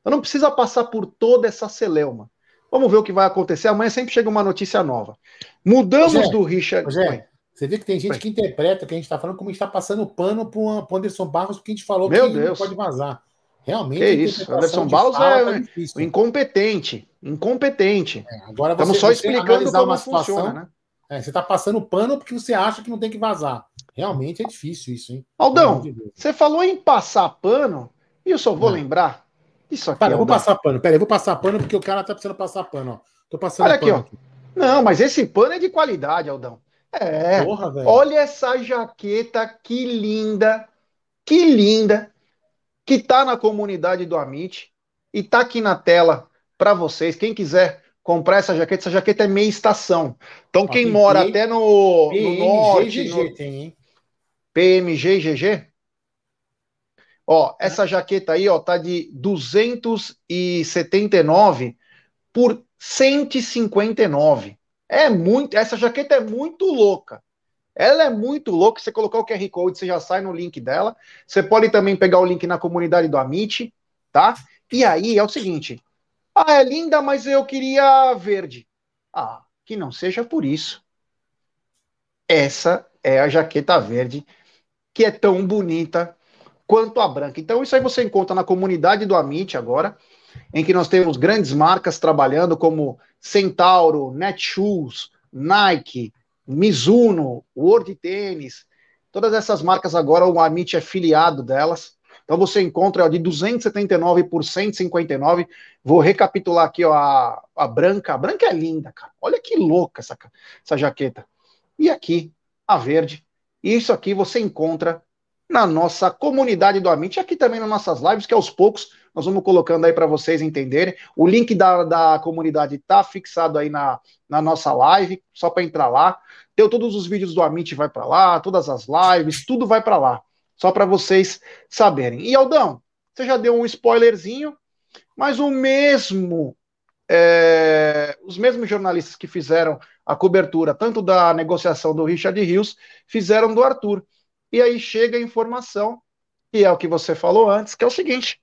Então não precisa passar por toda essa celeuma. Vamos ver o que vai acontecer. Amanhã sempre chega uma notícia nova. Mudamos Rogério, do Richard. Rogério, você vê que tem gente que interpreta que a gente está falando como está passando pano para o Anderson Barros, porque a gente falou Meu que Deus. não pode vazar. Realmente. É isso. Anderson Barros é tá incompetente. Incompetente. É, agora Estamos só explicando como uma situação, funciona, né? É, você está passando pano porque você acha que não tem que vazar. Realmente é difícil isso, hein? Aldão, de você falou em passar pano, e eu só vou lembrar. Isso aqui. Pera, eu vou passar pano. Pera, eu vou passar pano porque o cara tá precisando passar pano, ó. Tô passando Olha aqui, ó. Aqui. Não, mas esse pano é de qualidade, Aldão. É. Porra, olha essa jaqueta que linda, que linda, que tá na comunidade do Amit e tá aqui na tela para vocês. Quem quiser comprar essa jaqueta, essa jaqueta é meia estação. Então quem mora até no, no norte, no... tem, PMG e GG. Ó, essa jaqueta aí, ó, tá de 279 por 159. É muito, essa jaqueta é muito louca. Ela é muito louca. Você colocar o QR Code, você já sai no link dela. Você pode também pegar o link na comunidade do Amit, tá? E aí é o seguinte: ah, é linda, mas eu queria verde. Ah, que não seja por isso. Essa é a jaqueta verde, que é tão bonita quanto a branca. Então, isso aí você encontra na comunidade do Amit agora, em que nós temos grandes marcas trabalhando, como Centauro, Netshoes, Nike, Mizuno, World Tênis, todas essas marcas agora, o Amit é filiado delas. Então você encontra ó, de 279 por 159. Vou recapitular aqui ó, a, a branca. A branca é linda, cara. Olha que louca essa, essa jaqueta. E aqui, a verde. Isso aqui você encontra na nossa comunidade do Amit, aqui também nas nossas lives, que aos poucos nós vamos colocando aí para vocês entenderem. O link da, da comunidade está fixado aí na, na nossa live, só para entrar lá. Tem todos os vídeos do Amit vai para lá, todas as lives, tudo vai para lá. Só para vocês saberem. E Aldão, você já deu um spoilerzinho, mas o mesmo é, os mesmos jornalistas que fizeram a cobertura, tanto da negociação do Richard Rios, fizeram do Arthur. E aí chega a informação, e é o que você falou antes, que é o seguinte: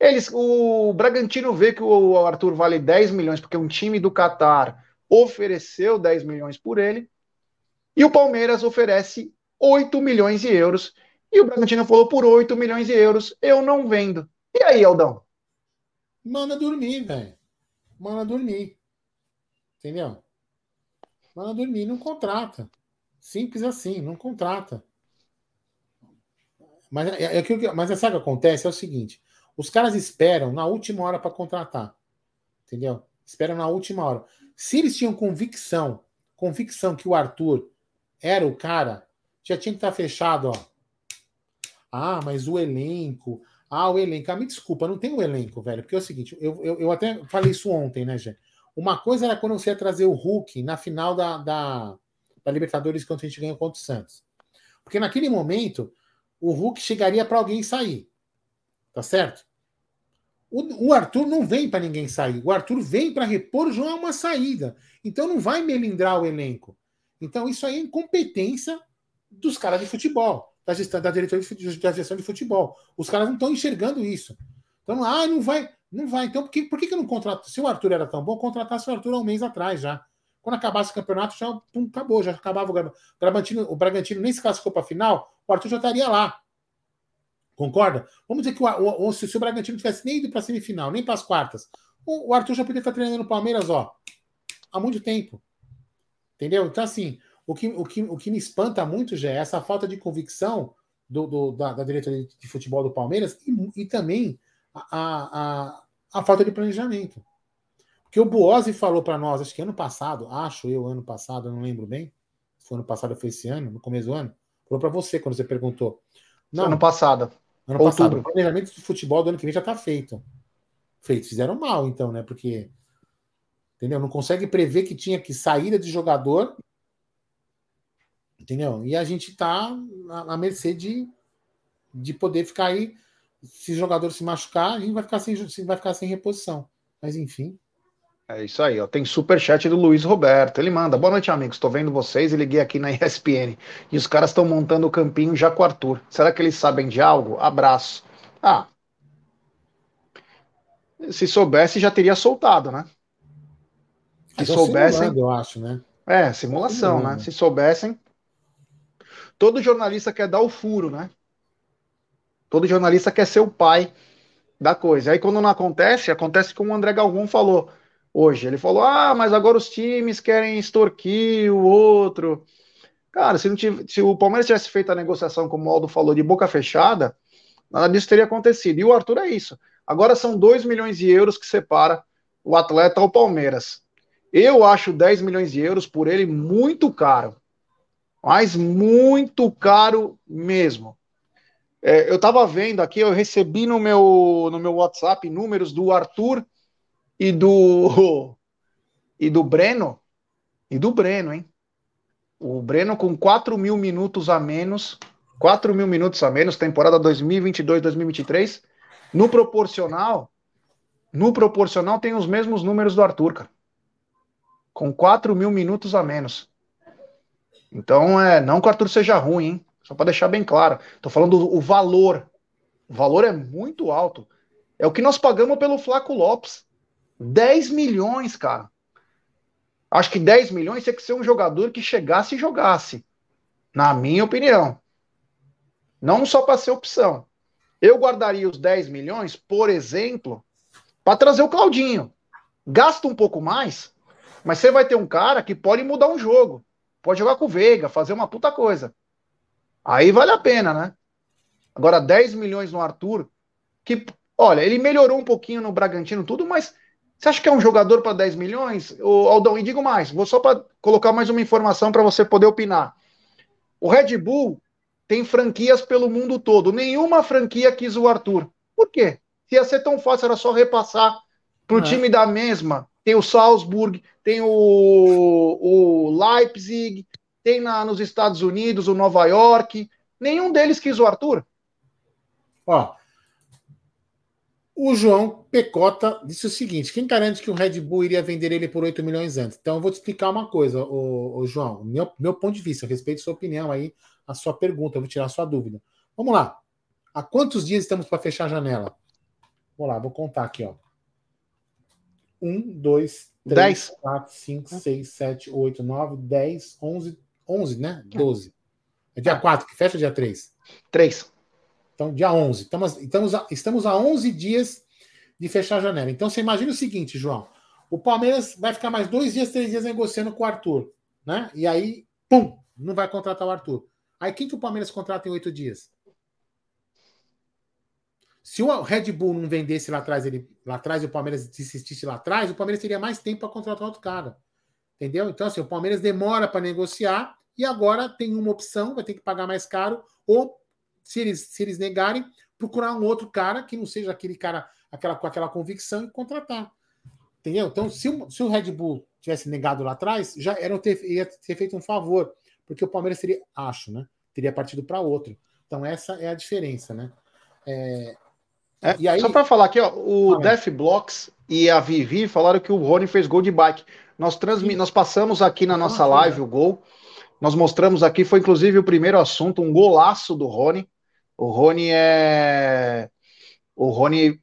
eles, o Bragantino vê que o Arthur vale 10 milhões, porque um time do Catar ofereceu 10 milhões por ele, e o Palmeiras oferece 8 milhões de euros. E o Bragantino falou: por 8 milhões de euros eu não vendo. E aí, Aldão? Manda dormir, velho. Manda dormir. Entendeu? Manda dormir, não contrata. Simples assim, não contrata. Mas, é, é, é, mas sabe o que acontece? É o seguinte: os caras esperam na última hora para contratar. Entendeu? Esperam na última hora. Se eles tinham convicção, convicção que o Arthur era o cara, já tinha que estar tá fechado, ó. Ah, mas o elenco. Ah, o elenco. Ah, me desculpa, não tem o elenco, velho. Porque é o seguinte, eu, eu, eu até falei isso ontem, né, gente? Uma coisa era quando você ia trazer o Hulk na final da, da, da Libertadores quando a gente ganhou contra o Santos. Porque naquele momento, o Hulk chegaria para alguém sair. Tá certo? O, o Arthur não vem para ninguém sair. O Arthur vem para repor já uma saída. Então não vai melindrar o elenco. Então isso aí é incompetência dos caras de futebol, da, gestão, da diretoria de, da gestão de futebol. Os caras não estão enxergando isso. Então, ah, não vai, não vai. Então, por que, por que, que não contrata? Se o Arthur era tão bom, contratasse o Arthur há um mês atrás já. Quando acabasse o campeonato, já pum, acabou, já acabava o Bragantino. O Bragantino nem se classificou para a final, o Arthur já estaria lá. Concorda? Vamos dizer que o, o, se o Bragantino tivesse nem ido para a semifinal, nem para as quartas, o, o, Arthur já poderia estar treinando no Palmeiras, ó, há muito tempo. Entendeu? Então, assim, o que, o que, o que me espanta muito já é essa falta de convicção do, do da, da, diretoria de futebol do Palmeiras e, e também a, a, a, falta de planejamento. Porque o Buozzi falou para nós, acho que ano passado, acho eu, ano passado, eu não lembro bem, se foi ano passado ou foi esse ano, no começo do ano, falou para você quando você perguntou. Não, ano passado. Ano Outubro. passado. O planejamento de futebol do ano que vem já está feito. Feito. Fizeram mal, então, né? Porque. Entendeu? Não consegue prever que tinha que saída de jogador. Entendeu? E a gente está na mercê de, de poder ficar aí. Se o jogador se machucar, a gente vai ficar sem, vai ficar sem reposição. Mas enfim. É isso aí, ó. Tem super chat do Luiz Roberto. Ele manda: Boa noite, amigos. Estou vendo vocês e liguei aqui na ESPN. E os caras estão montando o campinho já com o Arthur. Será que eles sabem de algo? Abraço. Ah. Se soubesse, já teria soltado, né? Se soubessem. Eu acho, né? É, simulação, né? Se soubessem. Todo jornalista quer dar o furo, né? Todo jornalista quer ser o pai da coisa. Aí quando não acontece, acontece como o André Galvão falou hoje. Ele falou: ah, mas agora os times querem extorquir o outro. Cara, se, tivesse, se o Palmeiras tivesse feito a negociação, como o Aldo falou, de boca fechada, nada disso teria acontecido. E o Arthur é isso. Agora são 2 milhões de euros que separa o atleta ao Palmeiras. Eu acho 10 milhões de euros por ele muito caro. Mas muito caro mesmo. É, eu estava vendo aqui, eu recebi no meu, no meu WhatsApp números do Arthur e do e do Breno e do Breno, hein? O Breno com 4 mil minutos a menos, 4 mil minutos a menos, temporada 2022-2023, no proporcional, no proporcional tem os mesmos números do Arthur, cara. Com 4 mil minutos a menos. Então, é, não que o Arthur seja ruim, hein? Só para deixar bem claro. Tô falando o valor. O valor é muito alto. É o que nós pagamos pelo Flaco Lopes. 10 milhões, cara. Acho que 10 milhões tinha que ser um jogador que chegasse e jogasse. Na minha opinião. Não só para ser opção. Eu guardaria os 10 milhões, por exemplo, para trazer o Claudinho. Gasta um pouco mais, mas você vai ter um cara que pode mudar um jogo. Pode jogar com o Veiga, fazer uma puta coisa. Aí vale a pena, né? Agora, 10 milhões no Arthur, que, olha, ele melhorou um pouquinho no Bragantino, tudo, mas você acha que é um jogador para 10 milhões? O Aldão, e digo mais, vou só para colocar mais uma informação para você poder opinar. O Red Bull tem franquias pelo mundo todo. Nenhuma franquia quis o Arthur. Por quê? Se ia ser tão fácil, era só repassar para o é. time da mesma. Tem o Salzburg, tem o, o Leipzig, tem na, nos Estados Unidos o Nova York. Nenhum deles quis o Arthur. Ó, o João Pecota disse o seguinte: quem garante que o Red Bull iria vender ele por 8 milhões antes? Então eu vou te explicar uma coisa, o, o João. Meu, meu ponto de vista, respeito a sua opinião aí, a sua pergunta, eu vou tirar a sua dúvida. Vamos lá. Há quantos dias estamos para fechar a janela? Vamos lá, vou contar aqui, ó. 1, 2, 3, 4, 5, 6, 7, 8, 9, 10, 11, 11, né? 12. É dia 4 que fecha dia 3? 3. Então, dia 11. Estamos, estamos, a, estamos a 11 dias de fechar a janela. Então, você imagina o seguinte, João. O Palmeiras vai ficar mais dois dias, três dias negociando com o Arthur. Né? E aí, pum, não vai contratar o Arthur. Aí quem que o Palmeiras contrata em oito dias? Se o Red Bull não vendesse lá atrás, ele lá atrás e o Palmeiras desistisse lá atrás, o Palmeiras teria mais tempo para contratar outro cara. Entendeu? Então, assim, o Palmeiras demora para negociar e agora tem uma opção, vai ter que pagar mais caro, ou se eles, se eles negarem, procurar um outro cara que não seja aquele cara aquela, com aquela convicção e contratar. Entendeu? Então, se o, se o Red Bull tivesse negado lá atrás, já era ter, ia ter feito um favor, porque o Palmeiras teria, acho, né? Teria partido para outro. Então, essa é a diferença, né? É, é, e aí, só para falar aqui, ó, o ah, Def Blocks e a Vivi falaram que o Rony fez gol de bike. Nós, transmi nós passamos aqui na nossa live o gol. Nós mostramos aqui, foi inclusive o primeiro assunto, um golaço do Rony. O Rony é. O Rony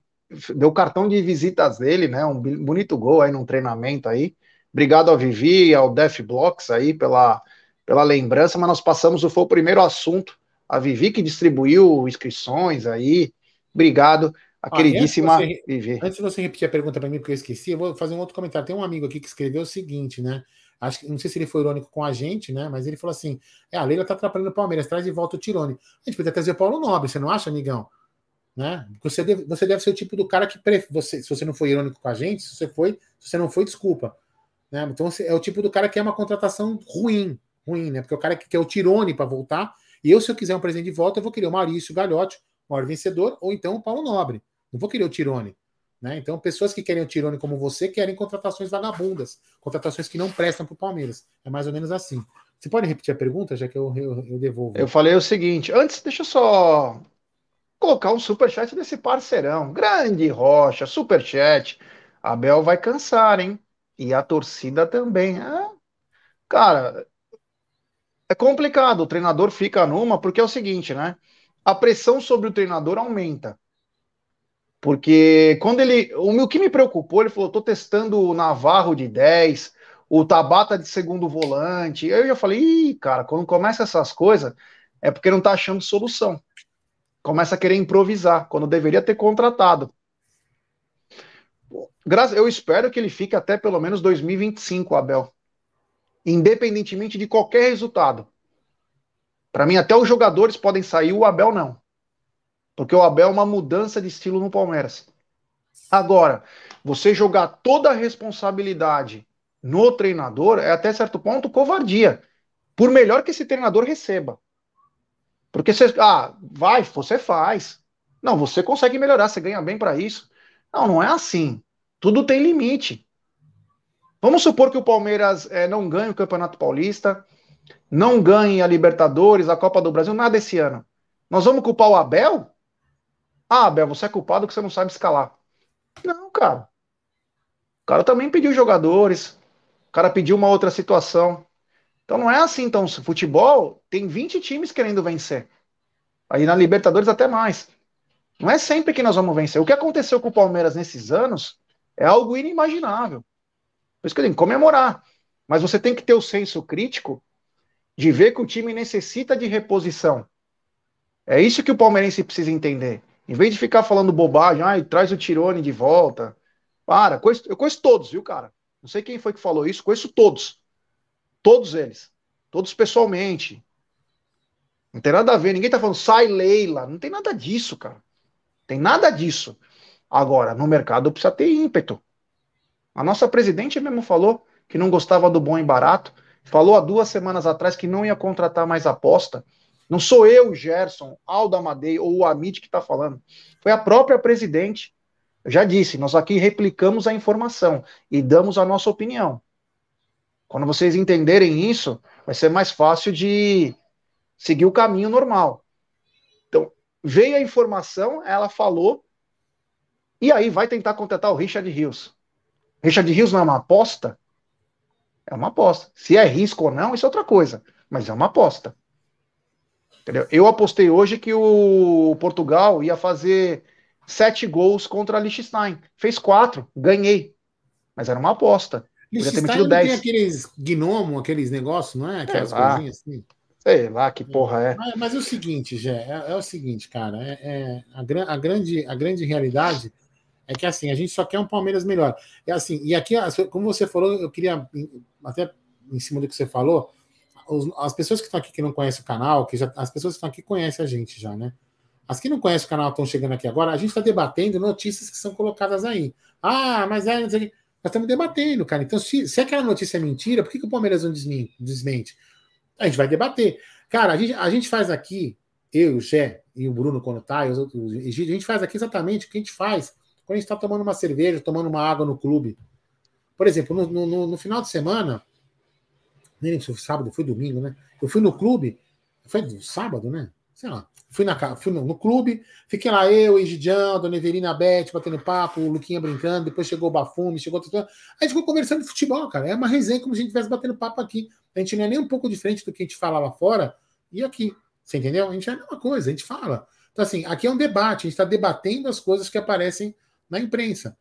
deu cartão de visitas dele, né? Um bonito gol aí num treinamento aí. Obrigado ao Vivi e ao Def Blocks aí pela, pela lembrança, mas nós passamos, foi o primeiro assunto. A Vivi que distribuiu inscrições aí. Obrigado, a ah, queridíssima antes você, Vivi. Antes de você repetir a pergunta para mim, porque eu esqueci, eu vou fazer um outro comentário. Tem um amigo aqui que escreveu o seguinte, né? Acho que não sei se ele foi irônico com a gente, né? Mas ele falou assim: é, a Leila tá atrapalhando o Palmeiras, traz de volta o Tirone. A gente podia trazer o Paulo Nobre, você não acha, amigão? Né? Você, deve, você deve ser o tipo do cara que você, se você não foi irônico com a gente, se você foi, se você não foi, desculpa. Né? Então é o tipo do cara que é uma contratação ruim, ruim, né? Porque o cara que quer o Tirone para voltar. E eu, se eu quiser um presente de volta, eu vou querer o Maurício Galhote, o maior vencedor, ou então o Paulo Nobre. Não vou querer o Tirone. Né? Então, pessoas que querem o Tirone como você querem contratações vagabundas, contratações que não prestam para o Palmeiras. É mais ou menos assim. Você pode repetir a pergunta, já que eu, eu, eu devolvo? Eu falei o seguinte: antes, deixa eu só colocar um superchat desse parceirão. Grande Rocha, superchat. Abel vai cansar, hein? E a torcida também. É... Cara, é complicado. O treinador fica numa, porque é o seguinte, né? A pressão sobre o treinador aumenta. Porque quando ele. O que me preocupou, ele falou: tô testando o Navarro de 10, o Tabata de segundo volante. Eu já falei, Ih, cara, quando começa essas coisas, é porque não tá achando solução. Começa a querer improvisar, quando deveria ter contratado. Eu espero que ele fique até pelo menos 2025, Abel. Independentemente de qualquer resultado. Para mim, até os jogadores podem sair, o Abel não. Porque o Abel é uma mudança de estilo no Palmeiras. Agora, você jogar toda a responsabilidade no treinador é até certo ponto covardia. Por melhor que esse treinador receba. Porque você, ah, vai, você faz. Não, você consegue melhorar, você ganha bem para isso. Não, não é assim. Tudo tem limite. Vamos supor que o Palmeiras é, não ganhe o Campeonato Paulista, não ganhe a Libertadores, a Copa do Brasil, nada esse ano. Nós vamos culpar o Abel? Ah, Abel, você é culpado que você não sabe escalar. Não, cara. O cara também pediu jogadores. O cara pediu uma outra situação. Então não é assim, então. Futebol tem 20 times querendo vencer. Aí na Libertadores até mais. Não é sempre que nós vamos vencer. O que aconteceu com o Palmeiras nesses anos é algo inimaginável. Por isso que eu tenho que comemorar. Mas você tem que ter o senso crítico de ver que o time necessita de reposição. É isso que o palmeirense precisa entender. Em vez de ficar falando bobagem, ai, traz o Tirone de volta. Para, eu conheço todos, viu, cara? Não sei quem foi que falou isso, conheço todos. Todos eles. Todos pessoalmente. Não tem nada a ver, ninguém tá falando sai Leila. Não tem nada disso, cara. Tem nada disso. Agora, no mercado precisa ter ímpeto. A nossa presidente mesmo falou que não gostava do bom e barato. Falou há duas semanas atrás que não ia contratar mais aposta. Não sou eu, Gerson, Aldo Amadei ou o Amit que está falando. Foi a própria presidente. Eu já disse, nós aqui replicamos a informação e damos a nossa opinião. Quando vocês entenderem isso, vai ser mais fácil de seguir o caminho normal. Então, veio a informação, ela falou, e aí vai tentar contratar o Richard Rios. Richard Rios não é uma aposta? É uma aposta. Se é risco ou não, isso é outra coisa. Mas é uma aposta. Entendeu? Eu apostei hoje que o Portugal ia fazer sete gols contra a Liechtenstein. Fez quatro, ganhei. Mas era uma aposta. Liechtenstein não tem aqueles gnomo, aqueles negócios, não é? Aquelas coisinhas assim. Sei lá que porra é. Mas, mas é o seguinte, Gé, é, é, o seguinte, cara. É, é a, a, grande, a grande realidade é que assim, a gente só quer um Palmeiras melhor. É assim, e aqui, como você falou, eu queria, até em cima do que você falou, as pessoas que estão aqui que não conhecem o canal, que já, as pessoas que estão aqui conhecem a gente já, né? As que não conhecem o canal estão chegando aqui agora, a gente está debatendo notícias que são colocadas aí. Ah, mas é. Nós estamos debatendo, cara. Então, se, se aquela notícia é mentira, por que, que o Palmeiras não desmente? A gente vai debater. Cara, a gente, a gente faz aqui, eu, o Gé e o Bruno, quando tá, e os outros, a gente faz aqui exatamente o que a gente faz quando a gente está tomando uma cerveja, tomando uma água no clube. Por exemplo, no, no, no final de semana, nem lembro se foi sábado, foi domingo, né? Eu fui no clube, foi sábado, né? Sei lá. Fui, na, fui no, no clube, fiquei lá eu, Egidião, Dona Everina, Beth, batendo papo, o Luquinha brincando, depois chegou o Bafume, chegou. A gente ficou conversando de futebol, cara. É uma resenha como se a gente estivesse batendo papo aqui. A gente não é nem um pouco diferente do que a gente fala lá fora e aqui. Você entendeu? A gente é a mesma coisa, a gente fala. Então, assim, aqui é um debate, a gente está debatendo as coisas que aparecem na imprensa.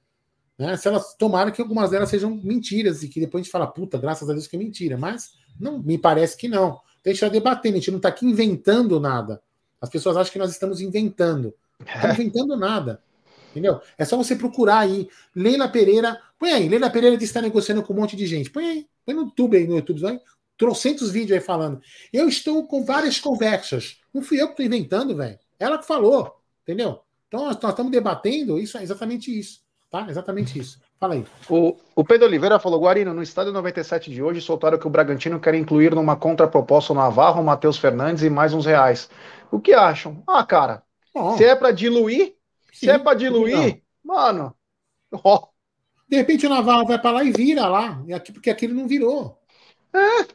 Né? Se elas tomaram que algumas delas sejam mentiras e que depois a gente fala, puta, graças a Deus que é mentira. Mas não me parece que não. Então a gente está debatendo, a gente não está aqui inventando nada. As pessoas acham que nós estamos inventando. Não estamos inventando nada. Entendeu? É só você procurar aí. Leila Pereira. Põe aí. Leila Pereira diz que está negociando com um monte de gente. Põe aí. Põe no YouTube aí, no YouTube. Vai. Trocentos vídeos aí falando. Eu estou com várias conversas. Não fui eu que estou inventando, velho. Ela que falou. Entendeu? Então, nós, nós estamos debatendo isso, é exatamente isso. Tá? Exatamente isso. Fala aí. O, o Pedro Oliveira falou: Guarino, no estádio 97 de hoje, soltaram que o Bragantino quer incluir numa contraproposta o Navarro, o Matheus Fernandes e mais uns reais. O que acham? Ah, cara, oh. se é para diluir, Sim, se é para diluir, mano. Oh. De repente o Navarro vai para lá e vira lá, porque aquilo não virou. É.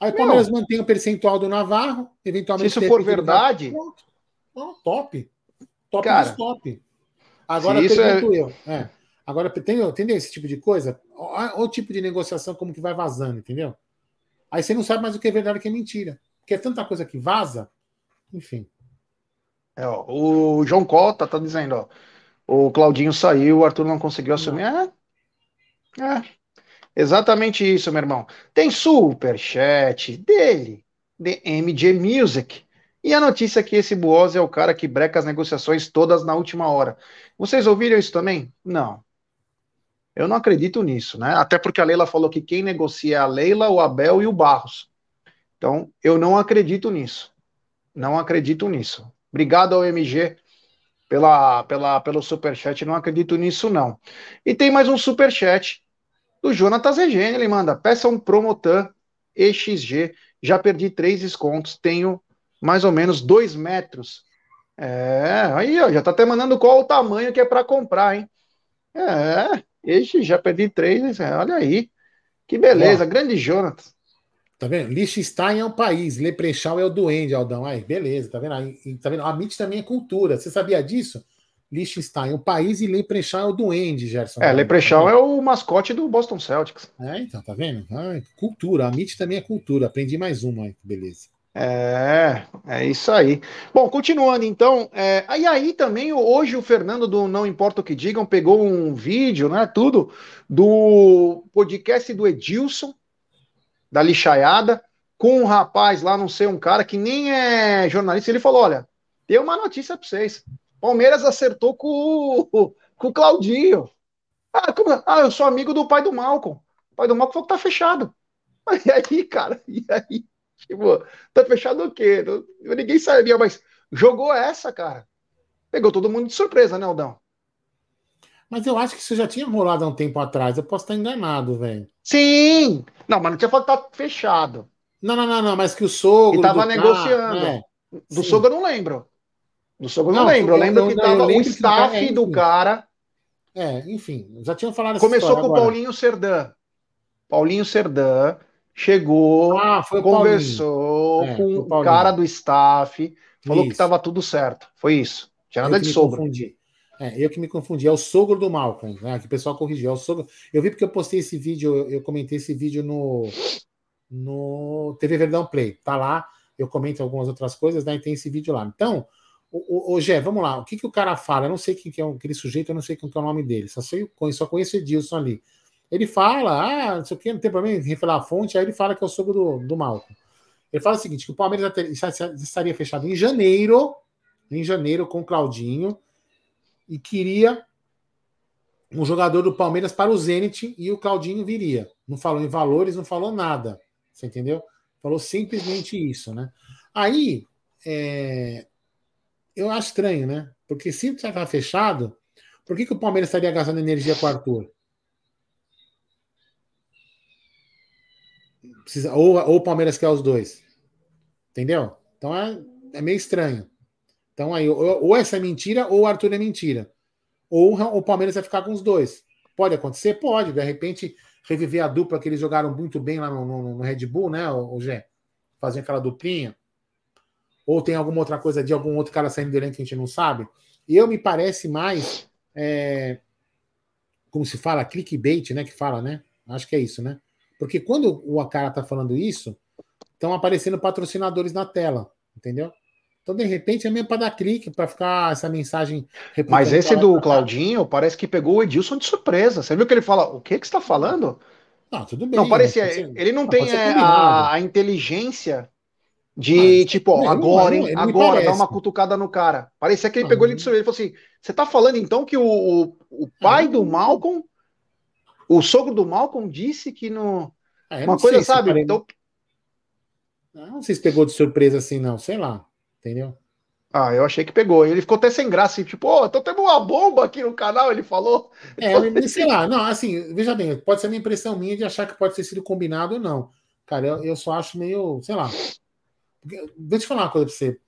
Aí o Palmeiras mantém o percentual do Navarro, eventualmente. Se isso for verdade. Oh, top. Top Cara, top. Agora pergunto é... eu. É. Agora, tem, entendeu esse tipo de coisa? O tipo de negociação como que vai vazando, entendeu? Aí você não sabe mais o que é verdade e o que é mentira. Porque é tanta coisa que vaza, enfim. É, ó, o João Cota tá dizendo, ó, o Claudinho saiu, o Arthur não conseguiu assumir. É, é, exatamente isso, meu irmão. Tem super chat dele, de MJ Music. E a notícia é que esse Buosi é o cara que breca as negociações todas na última hora. Vocês ouviram isso também? Não. Eu não acredito nisso, né? Até porque a Leila falou que quem negocia é a Leila, o Abel e o Barros. Então, eu não acredito nisso. Não acredito nisso. Obrigado ao MG pela, pela, pelo superchat. Não acredito nisso, não. E tem mais um superchat do Jonatas Regênio. Ele manda: peça um Promotan EXG. Já perdi três descontos. Tenho mais ou menos dois metros. É, aí ó, já tá até mandando qual o tamanho que é para comprar, hein? É, esse já perdi três, olha aí. Que beleza, grande Jonas. Tá vendo? Liechtenstein é um país, Leprechal é o duende, Aldão. Aí, beleza, tá vendo? Aí, tá vendo? A MIT também é cultura. Você sabia disso? Liechtenstein é um país e Leprechal é o duende, Gerson. É, Leprechal tá é o mascote do Boston Celtics. É, então, tá vendo? Ah, cultura. A MIT também é cultura. Aprendi mais uma, aí, beleza. É, é isso aí. Bom, continuando então, é, aí aí também hoje o Fernando do Não Importa o que Digam pegou um vídeo, né, tudo, do podcast do Edilson, da lixaiada, com um rapaz lá, não sei, um cara que nem é jornalista, ele falou: olha, tem uma notícia para vocês. Palmeiras acertou com, com o Claudinho. Ah, como, ah, eu sou amigo do pai do Malcolm. O pai do Malcolm falou que tá fechado. E aí, cara, e aí? Tipo, tá fechado o quê? Ninguém sabia, mas jogou essa, cara. Pegou todo mundo de surpresa, né, Aldão? Mas eu acho que isso já tinha rolado há um tempo atrás. Eu posso estar enganado, velho. Sim! Não, mas não tinha falado que tá fechado. Não, não, não, não, mas que o sogro. E tava negociando. Cara, é, do sim. sogro eu não lembro. Do sogro eu não, não lembro. Eu lembro que tava o staff que, é, do cara. É, enfim, já tinham falado Começou com o Paulinho Serdã. Paulinho Serdã chegou, ah, conversou é, com o cara do staff, falou isso. que estava tudo certo. Foi isso. Tinha nada de sogro. Confundi. É, eu que me confundi. É o sogro do Malcolm, né? Que o pessoal corrigiu. É o sogro. Eu vi porque eu postei esse vídeo, eu comentei esse vídeo no, no TV Verdão Play. Tá lá, eu comento algumas outras coisas, né? E tem esse vídeo lá. Então, o, o, Gé, vamos lá. O que, que o cara fala? Eu não sei quem que é aquele sujeito, eu não sei quem que é o nome dele. Só, sei, só conheço o Edilson ali. Ele fala, ah, não sei o que, não tem problema em revelar a fonte, aí ele fala que é o sogro do, do Malcolm. Ele fala o seguinte: que o Palmeiras estaria fechado em janeiro, em janeiro, com o Claudinho, e queria um jogador do Palmeiras para o Zenit e o Claudinho viria. Não falou em valores, não falou nada. Você entendeu? Falou simplesmente isso, né? Aí, é... eu acho estranho, né? Porque se já está fechado, por que, que o Palmeiras estaria gastando energia com o Arthur? Precisa, ou, ou o Palmeiras quer os dois. Entendeu? Então é, é meio estranho. Então aí, ou, ou essa é mentira, ou o Arthur é mentira. Ou o Palmeiras vai ficar com os dois. Pode acontecer? Pode. De repente, reviver a dupla que eles jogaram muito bem lá no, no, no Red Bull, né, o, Gé? Fazer aquela duplinha. Ou tem alguma outra coisa de algum outro cara saindo do elenco que a gente não sabe. Eu me parece mais. É, como se fala? Clickbait, né? Que fala, né? Acho que é isso, né? Porque quando o cara tá falando isso, estão aparecendo patrocinadores na tela, entendeu? Então, de repente, é mesmo para dar clique, para ficar essa mensagem. Mas esse do Claudinho parece que pegou o Edilson de surpresa. Você viu que ele fala: o que, que você está falando? Não, tudo bem. Não, parecia. Né? Ele não, não tem é, a, a, inteligência de, ah, tipo, ó, agora, hein, agora, dá uma cutucada no cara. Parecia que ele pegou ele de surpresa. Ele falou assim: você está falando então que o, o, o pai do Malcolm o sogro do Malcolm disse que no. É, uma coisa, sabe? Parei... Então... Não sei se pegou de surpresa assim, não. Sei lá. Entendeu? Ah, eu achei que pegou. Ele ficou até sem graça, assim, tipo, oh, então temos uma bomba aqui no canal, ele falou. É, sei lá, não, assim, veja bem, pode ser uma impressão minha de achar que pode ter sido combinado ou não. Cara, eu, eu só acho meio, sei lá. Deixa eu te falar uma coisa pra você.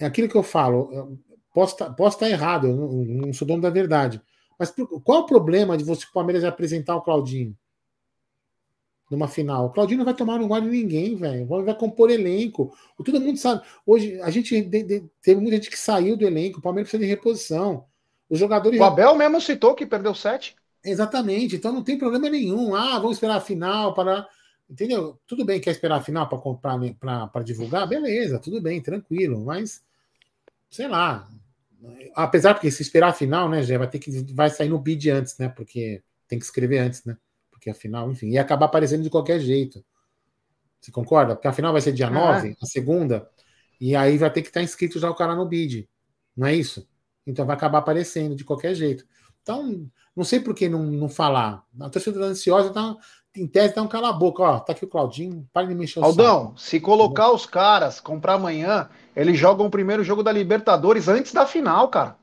É aquilo que eu falo, eu posso tá, posso estar errado, eu não, não sou dono da verdade. Mas qual o problema de você, o Palmeiras, apresentar o Claudinho? Numa final. O Claudinho não vai tomar lugar de ninguém, velho. Vai compor elenco. Todo mundo sabe. Hoje, a gente teve muita gente que saiu do elenco. O Palmeiras precisa de reposição. Os jogadores. O Abel mesmo citou que perdeu sete. Exatamente. Então não tem problema nenhum. Ah, vamos esperar a final para. Entendeu? Tudo bem, quer esperar a final para comprar para divulgar? Beleza, tudo bem, tranquilo. Mas, sei lá, apesar que se esperar a final, né, já vai ter que vai sair no bid antes, né? Porque tem que escrever antes, né? Porque a final, enfim, ia acabar aparecendo de qualquer jeito. Você concorda? Porque a final vai ser dia 9, é. a segunda, e aí vai ter que estar inscrito já o cara no bid. Não é isso? Então vai acabar aparecendo de qualquer jeito. Então, não sei por que não, não falar. A torcida ansiosa tá, em tese dá um cala a boca. Ó, tá aqui o Claudinho, para de mexer o Aldão, saco. se colocar os caras, comprar amanhã, eles jogam o primeiro jogo da Libertadores antes da final, cara.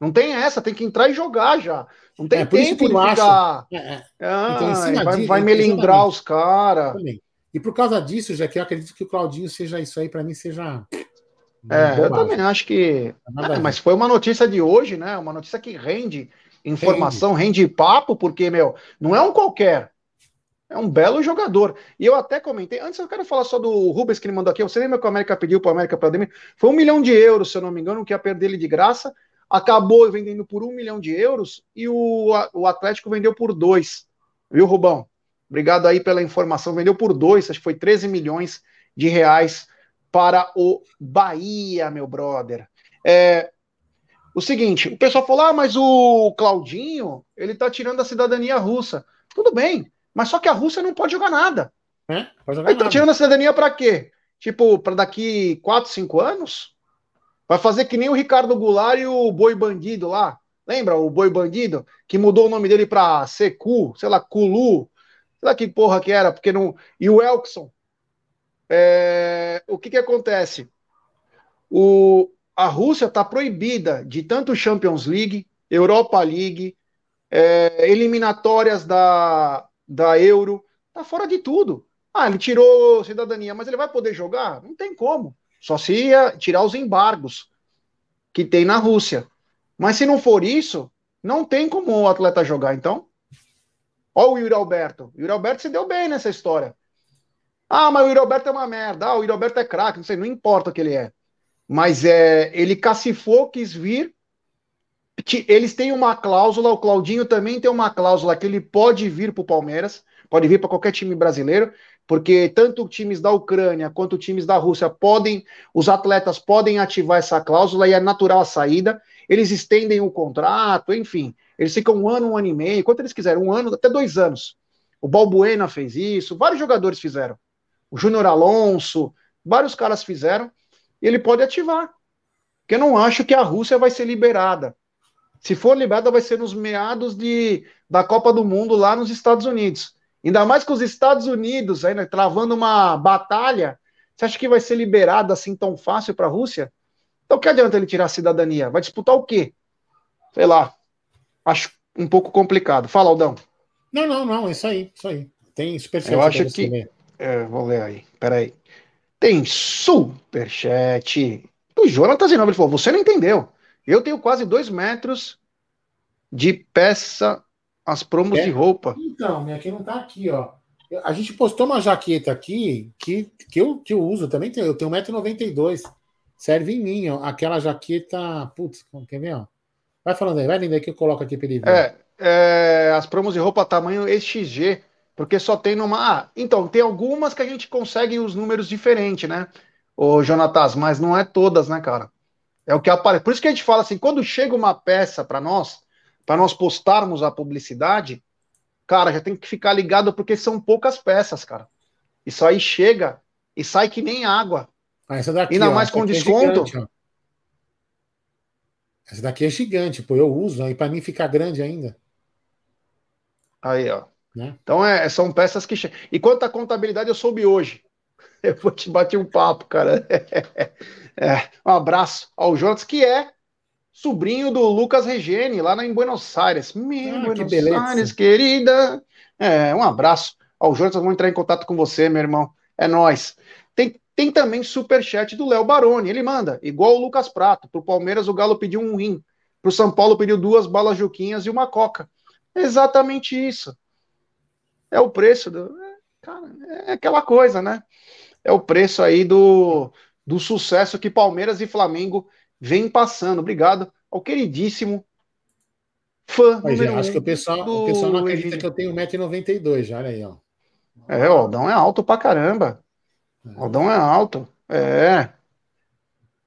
Não tem essa, tem que entrar e jogar já. Não tem é, tempo de ficar. É, é. Ah, então, vai, disso, vai melindrar os caras. E por causa disso, já que eu acredito que o Claudinho seja isso aí, para mim, seja. É, eu também acho que. É, mas foi uma notícia de hoje, né? Uma notícia que rende informação, rende, rende papo, porque, meu, não é um qualquer. É um belo jogador. E eu até comentei, antes eu quero falar só do Rubens que ele mandou aqui. Você lembra que o América pediu para o América para Foi um milhão de euros, se eu não me engano, que ia perder ele de graça. Acabou vendendo por um milhão de euros e o, o Atlético vendeu por dois. Viu, Rubão? Obrigado aí pela informação. Vendeu por dois, acho que foi 13 milhões de reais para o Bahia, meu brother. É, o seguinte, o pessoal falou: ah, mas o Claudinho, ele tá tirando a cidadania russa. Tudo bem, mas só que a Rússia não pode jogar nada. É, pode jogar então, nada. tirando a cidadania para quê? Tipo, para daqui 4, 5 anos? Vai fazer que nem o Ricardo Goulart e o Boi Bandido lá. Lembra o Boi Bandido? Que mudou o nome dele para Secu, sei lá, Culu. Sei lá que porra que era, porque não. E o Elkson. É... O que que acontece? O... A Rússia está proibida de tanto Champions League, Europa League, é... eliminatórias da, da Euro. Tá fora de tudo. Ah, ele tirou cidadania, mas ele vai poder jogar? Não tem como. Só se ia tirar os embargos que tem na Rússia. Mas se não for isso, não tem como o atleta jogar, então. Olha o Yuri Alberto. O Yuri Alberto se deu bem nessa história. Ah, mas o Yuri Alberto é uma merda. Ah, o Yuri Alberto é craque, não sei, não importa o que ele é. Mas é, ele cacifou, quis vir. Eles têm uma cláusula, o Claudinho também tem uma cláusula que ele pode vir para o Palmeiras, pode vir para qualquer time brasileiro porque tanto times da Ucrânia quanto times da Rússia podem, os atletas podem ativar essa cláusula e é natural a saída. Eles estendem o contrato, enfim, eles ficam um ano, um ano e meio, quanto eles quiserem, um ano, até dois anos. O Balbuena fez isso, vários jogadores fizeram. O Júnior Alonso, vários caras fizeram, ele pode ativar. Porque eu não acho que a Rússia vai ser liberada. Se for liberada, vai ser nos meados de, da Copa do Mundo lá nos Estados Unidos. Ainda mais com os Estados Unidos ainda travando uma batalha. Você acha que vai ser liberado assim tão fácil para a Rússia? Então, que adianta ele tirar a cidadania? Vai disputar o quê? Sei lá. Acho um pouco complicado. Fala, Aldão. Não, não, não. É isso aí. Isso aí. Tem superchat. Eu acho que. É, vou ler aí. Peraí. Tem superchat do Jonathan Zinobre. Ele falou: Você não entendeu. Eu tenho quase dois metros de peça as promos é? de roupa. Então, minha aqui não tá aqui, ó. A gente postou uma jaqueta aqui que, que, eu, que eu uso também. Eu tenho 1,92m. Serve em mim, ó. Aquela jaqueta. Putz, quer ver, ó? Vai falando aí, vai lendo aí que eu coloco aqui para ele ver. É, é, as promos de roupa tamanho XG, porque só tem numa. Ah, então, tem algumas que a gente consegue os números diferentes, né? Ô, Jonatas, mas não é todas, né, cara? É o que aparece. Por isso que a gente fala assim, quando chega uma peça para nós, para nós postarmos a publicidade, cara, já tem que ficar ligado porque são poucas peças, cara. Isso aí chega e sai que nem água. Ah, essa daqui, Ainda ó, mais com é desconto. É gigante, essa daqui é gigante, pô. Eu uso, aí para mim ficar grande ainda. Aí, ó. Né? Então é, são peças que chegam. E quanto à contabilidade, eu soube hoje. Eu vou te bater um papo, cara. É, um abraço ao Jonas, que é sobrinho do Lucas Regeni, lá em Buenos Aires. Meu ah, Buenos que Aires, querida. É, um abraço ao Jonas, vamos entrar em contato com você, meu irmão. É nós. Tem, tem também superchat do Léo Baroni. Ele manda, igual o Lucas Prato. Pro Palmeiras, o Galo pediu um rim. Pro São Paulo, pediu duas balas juquinhas e uma coca. exatamente isso. É o preço do. É, cara, é aquela coisa, né? É o preço aí do, do sucesso que Palmeiras e Flamengo vem passando. Obrigado ao queridíssimo fã. Acho um que o pessoal, o pessoal não acredita que eu tenho 1,92m já, olha aí, ó. É, o Aldão é alto pra caramba. É. O Aldão é alto. É.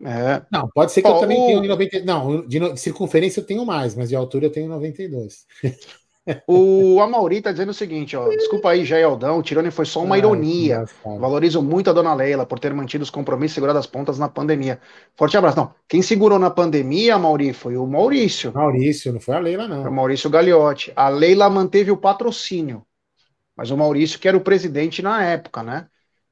É. Não, pode ser que eu também o... tenha 90. Não, de circunferência eu tenho mais, mas de altura eu tenho 92. O Amauri tá dizendo o seguinte, ó. Desculpa aí, Jair Aldão, o Tirone foi só uma ironia. Valorizo muito a dona Leila por ter mantido os compromissos e segurado as pontas na pandemia. Forte abraço. Não, quem segurou na pandemia, Mauri, foi o Maurício. Maurício, não foi a Leila, não. Foi o Maurício Gagliotti. A Leila manteve o patrocínio, mas o Maurício que era o presidente na época, né?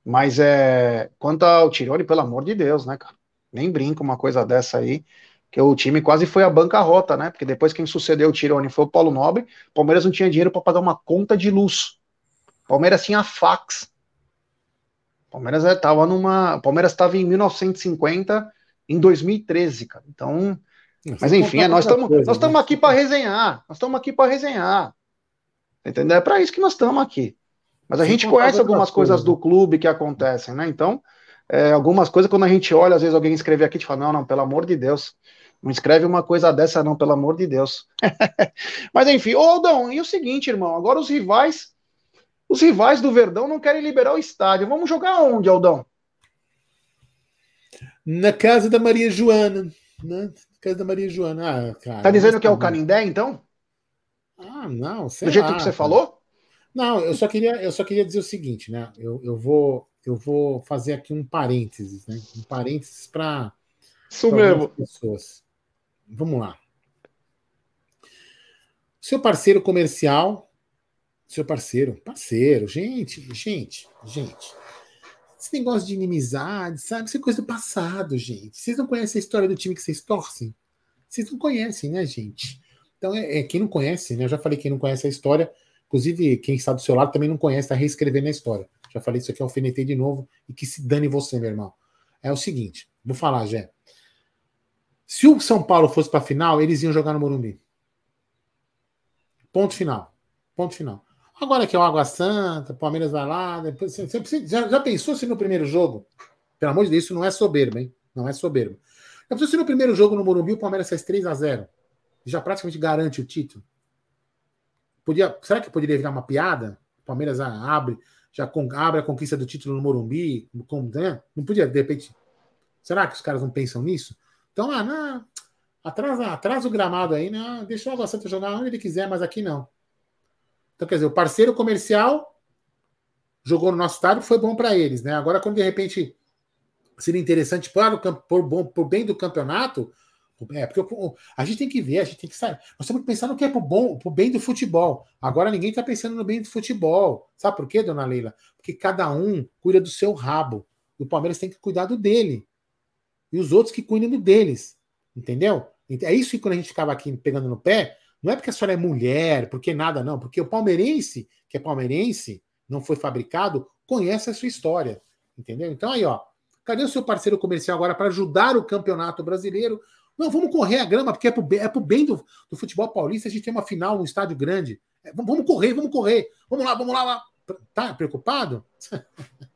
Mas é. Quanto ao Tirone, pelo amor de Deus, né, cara? Nem brinca uma coisa dessa aí que o time quase foi a bancarrota, né? Porque depois quem sucedeu o Tironi foi o Paulo Nobre, o Palmeiras não tinha dinheiro para pagar uma conta de luz. O Palmeiras tinha fax. O Palmeiras estava numa, o Palmeiras estava em 1950, em 2013, cara. Então, mas enfim, é, nós estamos nós estamos né? aqui para resenhar. Nós estamos aqui para resenhar. Entendeu? É para isso que nós estamos aqui. Mas a gente conhece algumas coisas do clube que acontecem, né? Então, é, algumas coisas, quando a gente olha, às vezes alguém escrever aqui e fala, não, não, pelo amor de Deus, não escreve uma coisa dessa, não, pelo amor de Deus. Mas enfim, ô Aldão, e o seguinte, irmão, agora os rivais, os rivais do Verdão não querem liberar o estádio. Vamos jogar onde, Aldão? Na casa da Maria Joana. Né? Na casa da Maria Joana. Ah, cara, tá dizendo que é o Canindé, então? Ah, não, sei Do jeito lá, que você cara. falou? Não, eu só queria, eu só queria dizer o seguinte, né? Eu, eu vou, eu vou fazer aqui um parênteses, né? Um parênteses para pessoas. Vamos lá. Seu parceiro comercial, seu parceiro, parceiro, gente, gente, gente. Esse negócio de inimizade, sabe? Isso é coisa do passado, gente. Vocês não conhecem a história do time que vocês torcem? Vocês não conhecem, né, gente? Então, é, é quem não conhece, né? Eu já falei quem não conhece a história, Inclusive, quem está do seu lado também não conhece, está reescrevendo a história. Já falei isso aqui, alfinetei de novo e que se dane você, meu irmão. É o seguinte, vou falar, Jé. Se o São Paulo fosse para a final, eles iam jogar no Morumbi. Ponto final. Ponto final. Agora que é o Água Santa, Palmeiras vai lá. Depois, você, você, já, já, pensou se no primeiro jogo? Pelo amor de Deus, isso não é soberbo, hein? Não é soberbo. Já pensou se no primeiro jogo no Morumbi o Palmeiras faz 3 a 0 Já praticamente garante o título? Podia, será que poderia virar uma piada? O Palmeiras abre, já abre a conquista do título no Morumbi, como, né? Não podia, de repente. Será que os caras não pensam nisso? Então, ah, atrasa, atrasa o gramado aí, né? Deixa o Água Santa jogar onde ele quiser, mas aqui não. Então, quer dizer, o parceiro comercial jogou no nosso estádio, foi bom para eles, né? Agora, quando de repente seria interessante para o por, bom, por bem do campeonato, é, porque a gente tem que ver, a gente tem que sair. Nós temos que pensar no que é pro bom, pro bem do futebol. Agora ninguém está pensando no bem do futebol. Sabe por quê, dona Leila? Porque cada um cuida do seu rabo. O Palmeiras tem que cuidar do dele. E os outros que cuidam deles. Entendeu? É isso que quando a gente ficava aqui pegando no pé, não é porque a senhora é mulher, porque nada, não. Porque o palmeirense, que é palmeirense, não foi fabricado, conhece a sua história. Entendeu? Então aí, ó. Cadê o seu parceiro comercial agora para ajudar o campeonato brasileiro? Não, vamos correr a grama, porque é pro é bem do, do futebol paulista. A gente tem uma final num estádio grande. É, vamos correr, vamos correr. Vamos lá, vamos lá. lá. Tá preocupado?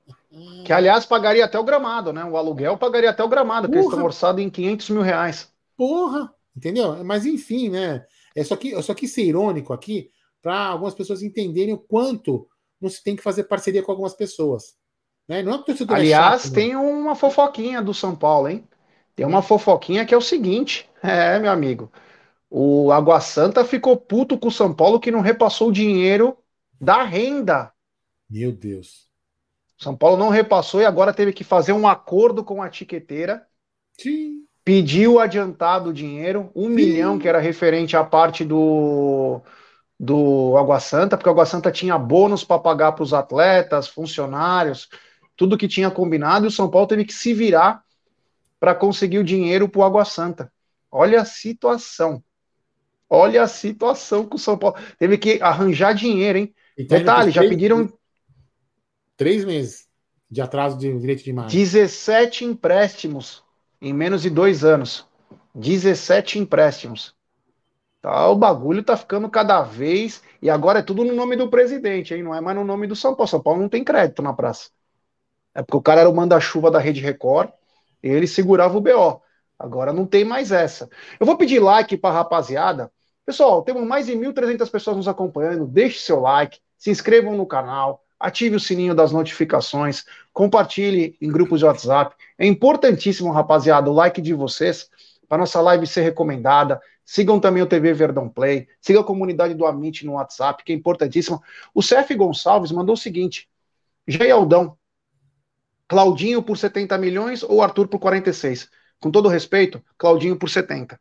Que, aliás, pagaria até o gramado, né? O aluguel pagaria até o gramado, porque eles estão orçados em 500 mil reais. Porra! Entendeu? Mas enfim, né? É só que, eu só quis ser irônico aqui para algumas pessoas entenderem o quanto não se tem que fazer parceria com algumas pessoas. Né? Não é que Aliás, é chato, tem uma fofoquinha do São Paulo, hein? Tem uma fofoquinha que é o seguinte: é, meu amigo, o Água Santa ficou puto com o São Paulo que não repassou o dinheiro da renda. Meu Deus. São Paulo não repassou e agora teve que fazer um acordo com a tiqueteira. Sim. Pediu adiantado o dinheiro, um Sim. milhão, que era referente à parte do, do Água Santa, porque o Água Santa tinha bônus para pagar para os atletas, funcionários, tudo que tinha combinado, e o São Paulo teve que se virar para conseguir o dinheiro para o Água Santa. Olha a situação. Olha a situação que o São Paulo teve que arranjar dinheiro, hein? Detalhe, já pediram. Três meses de atraso de direito de imagem. 17 empréstimos em menos de dois anos. 17 empréstimos. Tá, o bagulho tá ficando cada vez. E agora é tudo no nome do presidente, hein? Não é mais no nome do São Paulo. São Paulo não tem crédito na praça. É porque o cara era o manda-chuva da Rede Record ele segurava o BO. Agora não tem mais essa. Eu vou pedir like para a rapaziada. Pessoal, temos mais de 1.300 pessoas nos acompanhando. Deixe seu like, se inscrevam no canal, ative o sininho das notificações, compartilhe em grupos de WhatsApp. É importantíssimo, rapaziada, o like de vocês para nossa live ser recomendada. Sigam também o TV Verdão Play, siga a comunidade do Amit no WhatsApp, que é importantíssimo. O CF Gonçalves mandou o seguinte: Aldão, Claudinho por 70 milhões ou Arthur por 46? Com todo respeito, Claudinho por 70.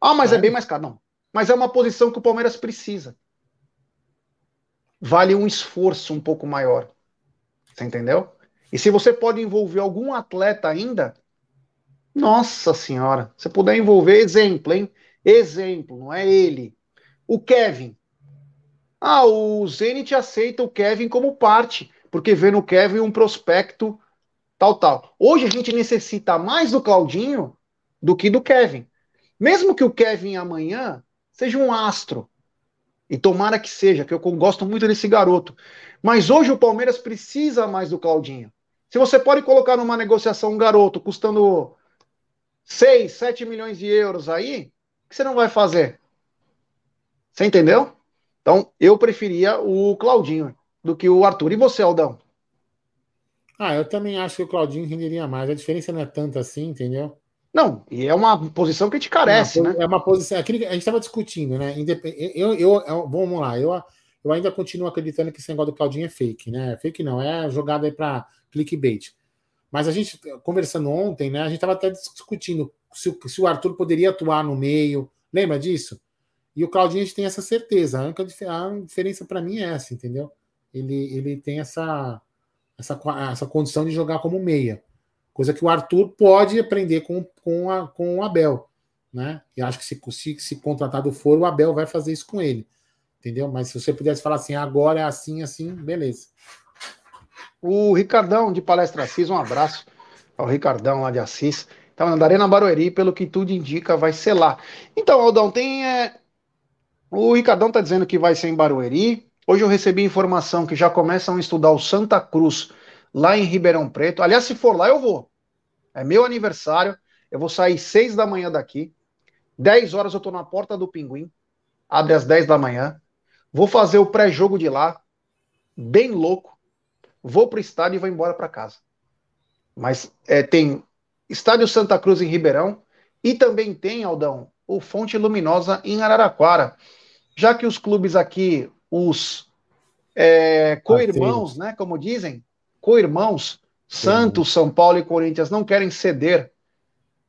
Ah, mas é, é bem mais caro. Não. Mas é uma posição que o Palmeiras precisa. Vale um esforço um pouco maior. Você entendeu? E se você pode envolver algum atleta ainda, nossa senhora, se puder envolver, exemplo, hein? Exemplo, não é ele. O Kevin. Ah, o Zenit aceita o Kevin como parte porque vê no Kevin um prospecto tal, tal. Hoje a gente necessita mais do Claudinho do que do Kevin. Mesmo que o Kevin amanhã seja um astro, e tomara que seja, que eu gosto muito desse garoto. Mas hoje o Palmeiras precisa mais do Claudinho. Se você pode colocar numa negociação um garoto custando 6, 7 milhões de euros aí, o que você não vai fazer? Você entendeu? Então, eu preferia o Claudinho do que o Arthur. E você, Aldão? Ah, eu também acho que o Claudinho renderia mais. A diferença não é tanta assim, entendeu? Não, e é uma posição que te carece, é uma, né? É uma posição. Aquilo que a gente estava discutindo, né? Eu, eu, eu, vamos lá, eu, eu ainda continuo acreditando que esse negócio do Claudinho é fake, né? Fake não, é jogada aí para clickbait. Mas a gente, conversando ontem, né? A gente estava até discutindo se, se, o Arthur poderia atuar no meio. Lembra disso? E o Claudinho a gente tem essa certeza. A única a diferença para mim é essa, entendeu? Ele, ele tem essa, essa, essa condição de jogar como meia. Coisa que o Arthur pode aprender com, com, a, com o Abel. Né? E acho que se, se, se contratado for, o Abel vai fazer isso com ele entendeu? Mas se você pudesse falar assim, agora é assim, assim, beleza. O Ricardão de Palestra Assis, um abraço ao Ricardão lá de Assis. Na Arena Barueri, pelo que tudo indica, vai ser lá. Então, Aldão, tem. É... O Ricardão tá dizendo que vai ser em Barueri. Hoje eu recebi informação que já começam a estudar o Santa Cruz lá em Ribeirão Preto. Aliás, se for lá, eu vou. É meu aniversário. Eu vou sair seis da manhã daqui. Dez horas eu tô na porta do Pinguim. Abre às dez da manhã. Vou fazer o pré-jogo de lá, bem louco. Vou para o estádio e vou embora para casa. Mas é, tem Estádio Santa Cruz em Ribeirão e também tem, Aldão, o Fonte Luminosa em Araraquara. Já que os clubes aqui, os é, co-irmãos, né, como dizem, co-irmãos, Santos, São Paulo e Corinthians não querem ceder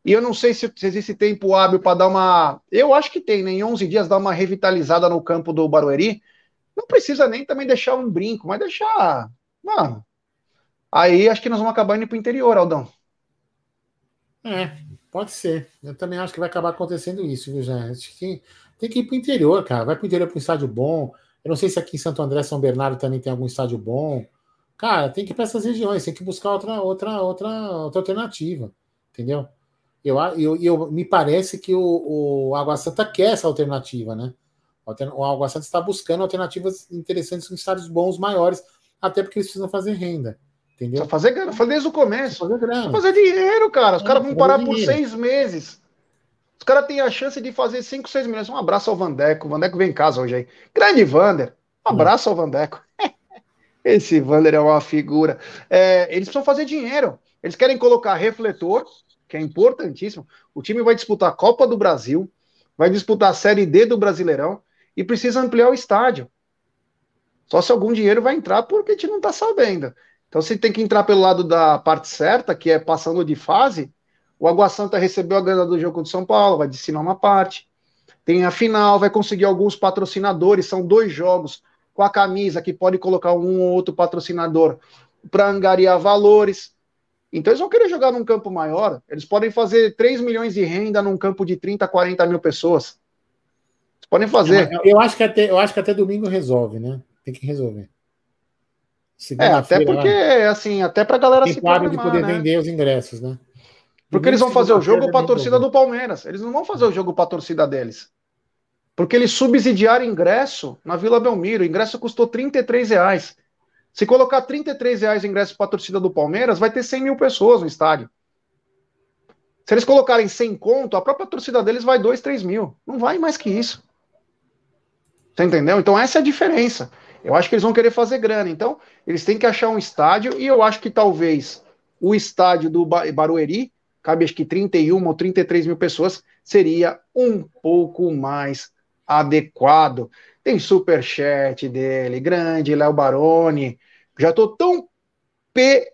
e eu não sei se, se existe tempo hábil para dar uma. Eu acho que tem, né? Em 11 dias dar uma revitalizada no campo do Barueri. Não precisa nem também deixar um brinco, mas deixar. Mano. Aí acho que nós vamos acabar indo para o interior, Aldão. É, pode ser. Eu também acho que vai acabar acontecendo isso, viu, gente? Acho que tem que ir para o interior, cara. Vai para o interior para um estádio bom. Eu não sei se aqui em Santo André, São Bernardo também tem algum estádio bom. Cara, tem que ir para essas regiões, tem que buscar outra, outra, outra, outra alternativa, entendeu? Eu, eu, eu, me parece que o, o Água Santa quer essa alternativa, né? O Água Santa está buscando alternativas interessantes em estádios bons, maiores, até porque eles precisam fazer renda. Entendeu? Só fazer grana, fazer desde o começo. Fazer grana. fazer dinheiro, cara. Os é, caras vão parar dinheiro. por seis meses. Os caras têm a chance de fazer cinco, seis milhões. Um abraço ao Vandeco. O Vandeco vem em casa hoje aí. Grande Vander. Um abraço ao Vandeco. Esse Vander é uma figura. É, eles precisam fazer dinheiro. Eles querem colocar refletor que é importantíssimo. O time vai disputar a Copa do Brasil, vai disputar a Série D do Brasileirão e precisa ampliar o estádio. Só se algum dinheiro vai entrar, porque a gente não está sabendo. Então, se tem que entrar pelo lado da parte certa, que é passando de fase, o Água Santa recebeu a grana do jogo de São Paulo, vai destinar uma parte. Tem a final, vai conseguir alguns patrocinadores, são dois jogos com a camisa que pode colocar um ou outro patrocinador para angariar valores. Então eles vão querer jogar num campo maior. Eles podem fazer 3 milhões de renda num campo de 30, 40 mil pessoas. Eles podem fazer. Eu acho que até, eu acho que até domingo resolve, né? Tem que resolver. É, até porque, lá, assim, até pra galera se programar, de poder né? vender os ingressos, né? Porque eles vão fazer o jogo para a torcida do Palmeiras. Eles não vão fazer o jogo para a torcida deles. Porque eles subsidiaram ingresso na Vila Belmiro. O ingresso custou 33 reais. Se colocar 33 reais de ingresso para a torcida do Palmeiras, vai ter 100 mil pessoas no estádio. Se eles colocarem 100 conto, a própria torcida deles vai 2, 3 mil. Não vai mais que isso. Você entendeu? Então essa é a diferença. Eu acho que eles vão querer fazer grana. Então, eles têm que achar um estádio, e eu acho que talvez o estádio do Barueri, cabe acho que 31 ou 33 mil pessoas, seria um pouco mais adequado. Tem superchat dele, grande, Léo Baroni. Já tô tão p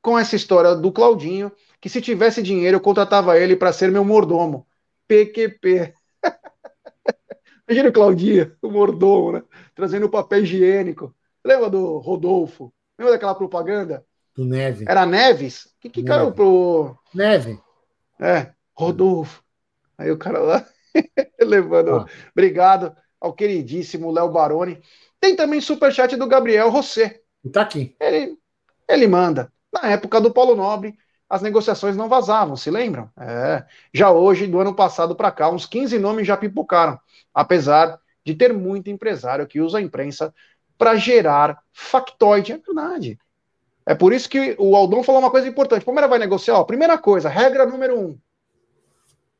com essa história do Claudinho que se tivesse dinheiro eu contratava ele para ser meu mordomo. PQP. Imagina o Claudinho, o mordomo, né? Trazendo o papel higiênico. Lembra do Rodolfo? Lembra daquela propaganda? Do Neve. Era Neves? Que, que caiu pro. Neve. É, Rodolfo. Aí o cara lá levando. Ah. Obrigado ao queridíssimo Léo Baroni. Tem também superchat do Gabriel Rosé. Tá aqui. Ele, ele manda. Na época do Paulo Nobre, as negociações não vazavam, se lembram? É. Já hoje, do ano passado para cá, uns 15 nomes já pipocaram, apesar de ter muito empresário que usa a imprensa para gerar factoide. É verdade. É por isso que o Aldão falou uma coisa importante. Palmeiras vai negociar, ó, primeira coisa, regra número um.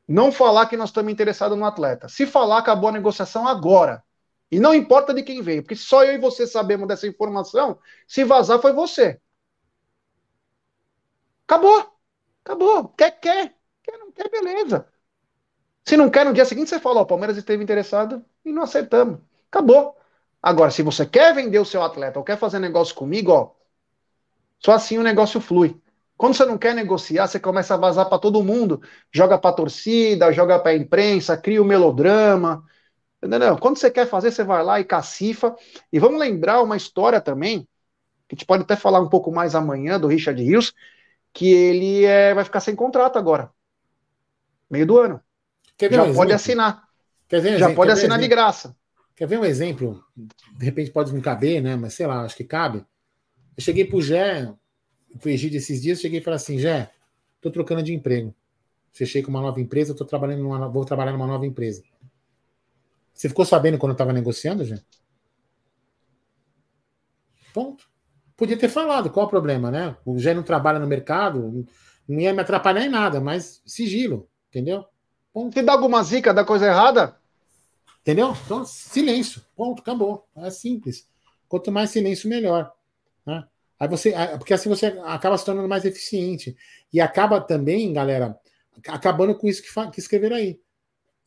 Não falar que nós estamos interessados no atleta. Se falar, acabou a negociação agora. E não importa de quem veio, porque só eu e você sabemos dessa informação. Se vazar, foi você. Acabou. Acabou. Quer, quer. Quer, não quer, beleza. Se não quer, no dia seguinte você fala: Ó, o Palmeiras esteve interessado e não acertamos. Acabou. Agora, se você quer vender o seu atleta ou quer fazer negócio comigo, ó, só assim o negócio flui. Quando você não quer negociar, você começa a vazar para todo mundo, joga para torcida, joga para a imprensa, cria o um melodrama. Entendeu? Quando você quer fazer, você vai lá e cacifa. E vamos lembrar uma história também, que a gente pode até falar um pouco mais amanhã do Richard Rios, que ele é, vai ficar sem contrato agora. Meio do ano. Já um pode assinar. Um Já exemplo? pode assinar um de graça. Quer ver um exemplo? De repente pode não caber, né? Mas sei lá, acho que cabe. Eu cheguei pro Gé, pro Egídio esses dias, cheguei e falei assim: Gé, tô trocando de emprego. Fechei com uma nova empresa, tô trabalhando numa, vou trabalhar numa nova empresa. Você ficou sabendo quando eu estava negociando, Gé? Ponto. Podia ter falado, qual o problema, né? O Gé não trabalha no mercado, não ia me atrapalhar em nada, mas sigilo, entendeu? Ponto. Se dá alguma zica, dá coisa errada, Entendeu? Então, silêncio. Ponto, acabou. É simples. Quanto mais silêncio, melhor. Aí você, porque assim você acaba se tornando mais eficiente. E acaba também, galera, acabando com isso que, que escreveram aí.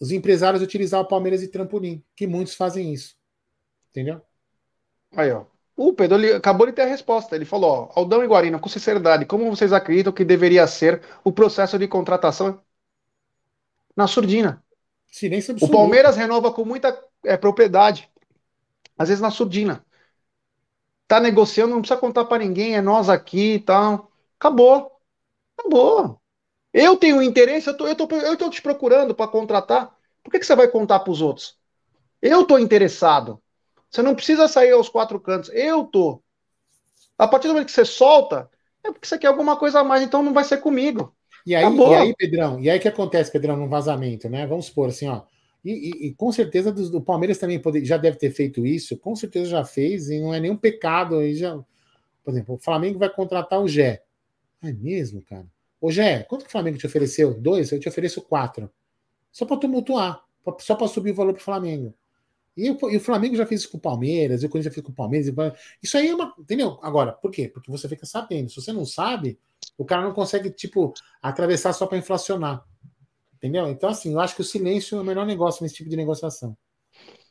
Os empresários utilizar o Palmeiras de trampolim, que muitos fazem isso. Entendeu? Aí, ó. O Pedro ele acabou de ter a resposta. Ele falou: ó, Aldão e Guarina, com sinceridade, como vocês acreditam que deveria ser o processo de contratação na surdina? Silêncio absoluto. O Palmeiras renova com muita é, propriedade. Às vezes na surdina. Tá negociando, não precisa contar para ninguém, é nós aqui e tal. Acabou. Acabou. Eu tenho interesse, eu tô, eu tô, eu tô te procurando para contratar. Por que, que você vai contar para os outros? Eu tô interessado. Você não precisa sair aos quatro cantos. Eu tô. A partir do momento que você solta, é porque você quer alguma coisa a mais, então não vai ser comigo. E aí, e aí, Pedrão, e aí que acontece, Pedrão, num vazamento, né? Vamos supor assim, ó. E, e, e com certeza do, do, Palmeiras também pode, já deve ter feito isso, com certeza já fez, e não é nenhum pecado. Já, por exemplo, o Flamengo vai contratar o Gé. É mesmo, cara? Ô Gé, quanto que o Flamengo te ofereceu? Dois? Eu te ofereço quatro. Só para tumultuar, só para subir o valor para o Flamengo. E, e, o Flamengo já fez isso com o Palmeiras, e o Corinthians já fez com o Palmeiras. Isso aí é uma. Entendeu? Agora, por quê? Porque você fica sabendo. Se você não sabe, o cara não consegue, tipo, atravessar só para inflacionar. Entendeu? Então, assim, eu acho que o silêncio é o melhor negócio nesse tipo de negociação.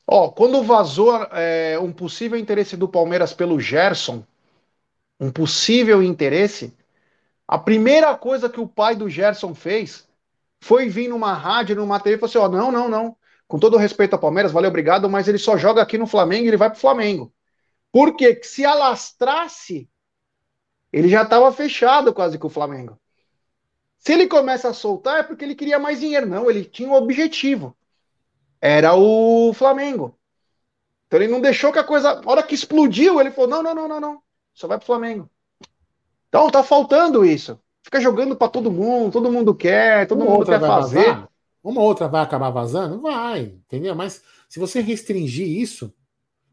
Ó, quando vazou é, um possível interesse do Palmeiras pelo Gerson, um possível interesse, a primeira coisa que o pai do Gerson fez foi vir numa rádio, numa TV e falou assim: ó, não, não, não. Com todo respeito ao Palmeiras, valeu, obrigado, mas ele só joga aqui no Flamengo e ele vai pro Flamengo. Porque se alastrasse ele já estava fechado quase com o Flamengo. Se ele começa a soltar é porque ele queria mais dinheiro. Não, ele tinha um objetivo. Era o Flamengo. Então ele não deixou que a coisa. A hora que explodiu, ele falou: não, não, não, não, não. Só vai pro Flamengo. Então tá faltando isso. Fica jogando para todo mundo, todo mundo quer, todo Uma mundo quer fazer. Vazar. Uma outra vai acabar vazando? Vai, entendeu? Mas se você restringir isso,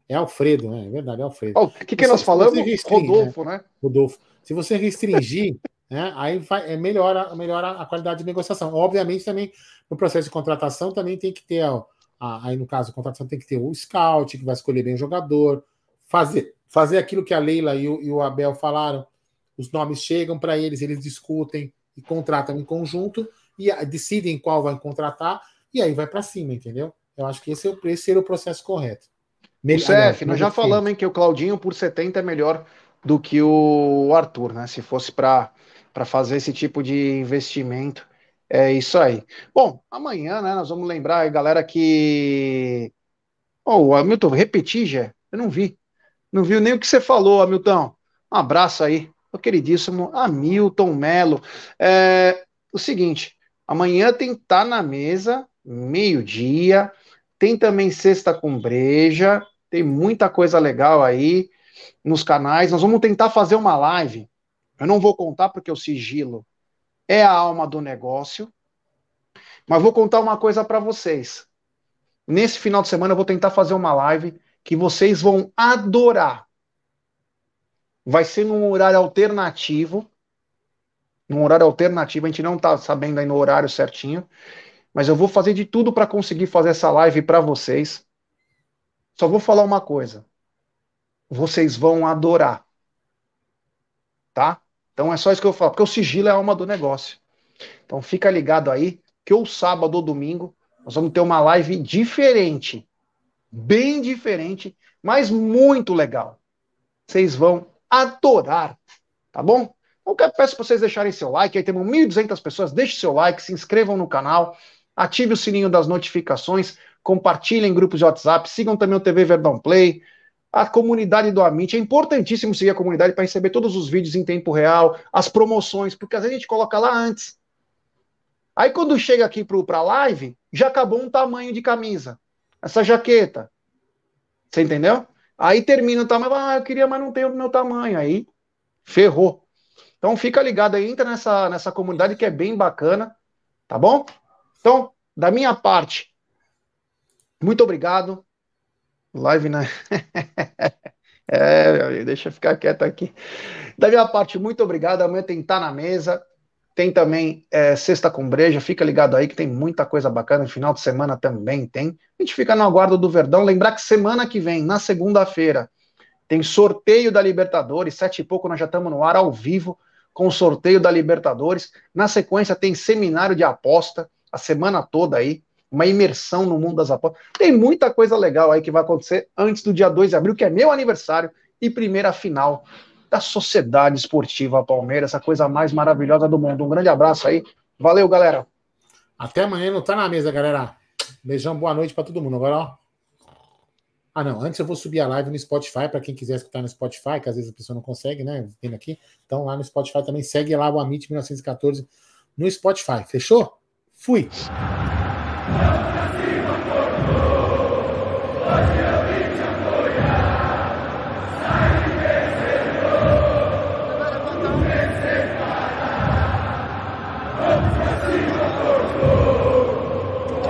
é Alfredo, né? É verdade, é Alfredo. O oh, que, que nós falamos? Rodolfo, né? né? Rodolfo. Se você restringir, né, aí vai, é, melhora, melhora a qualidade de negociação. Obviamente, também no processo de contratação também tem que ter, ó, a, aí no caso, a contratação tem que ter o scout, que vai escolher bem o jogador, fazer, fazer aquilo que a Leila e o, e o Abel falaram. Os nomes chegam para eles, eles discutem e contratam em conjunto e decidem qual vai contratar e aí vai para cima, entendeu? Eu acho que esse, é, esse seria o processo correto. O CF, nós já falamos hein, que o Claudinho por 70 é melhor do que o Arthur, né? Se fosse para fazer esse tipo de investimento. É isso aí. Bom, amanhã, né, nós vamos lembrar, galera, que. Oh, Hamilton, repetir, Gé. Eu não vi. Não viu nem o que você falou, Hamilton. Um abraço aí, o queridíssimo Hamilton Melo. É, o seguinte, amanhã tem Tá na Mesa, meio-dia. Tem também Sexta com Breja. Tem muita coisa legal aí nos canais. Nós vamos tentar fazer uma live. Eu não vou contar porque o sigilo é a alma do negócio. Mas vou contar uma coisa para vocês. Nesse final de semana eu vou tentar fazer uma live que vocês vão adorar. Vai ser num horário alternativo. Num horário alternativo, a gente não tá sabendo aí no horário certinho, mas eu vou fazer de tudo para conseguir fazer essa live para vocês. Só vou falar uma coisa vocês vão adorar. Tá? Então é só isso que eu falo, porque o sigilo é a alma do negócio. Então fica ligado aí, que ou sábado ou domingo nós vamos ter uma live diferente. bem diferente, mas muito legal. Vocês vão adorar, tá bom? Então, eu peço para vocês deixarem seu like, aí temos 1.200 pessoas, deixe seu like, se inscrevam no canal, ative o sininho das notificações, compartilhem em grupos de WhatsApp, sigam também o TV Verdão Play, a comunidade do Amit. É importantíssimo seguir a comunidade para receber todos os vídeos em tempo real, as promoções, porque às vezes a gente coloca lá antes. Aí quando chega aqui para a live, já acabou um tamanho de camisa. Essa jaqueta. Você entendeu? Aí termina o tamanho, ah, eu queria, mas não tem o meu tamanho. Aí ferrou. Então fica ligado aí, entra nessa, nessa comunidade que é bem bacana, tá bom? Então, da minha parte, muito obrigado. Live, né? é, deixa eu ficar quieto aqui. Da minha parte, muito obrigado. Amanhã tem Tá na Mesa. Tem também é, Sexta com Breja. Fica ligado aí que tem muita coisa bacana. No final de semana também tem. A gente fica no aguardo do Verdão. Lembrar que semana que vem, na segunda-feira, tem sorteio da Libertadores. Sete e pouco nós já estamos no ar ao vivo com o sorteio da Libertadores. Na sequência, tem seminário de aposta a semana toda aí uma imersão no mundo das apostas. Tem muita coisa legal aí que vai acontecer antes do dia 2 de abril, que é meu aniversário e primeira final da Sociedade Esportiva Palmeiras, essa coisa mais maravilhosa do mundo. Um grande abraço aí. Valeu, galera. Até amanhã, não tá na mesa, galera. Beijão, boa noite para todo mundo. Agora, ó. Ah, não. Antes eu vou subir a live no Spotify, para quem quiser escutar no Spotify, que às vezes a pessoa não consegue, né? Vindo aqui. Então, lá no Spotify também segue lá o Amit 1914 no Spotify. Fechou? Fui.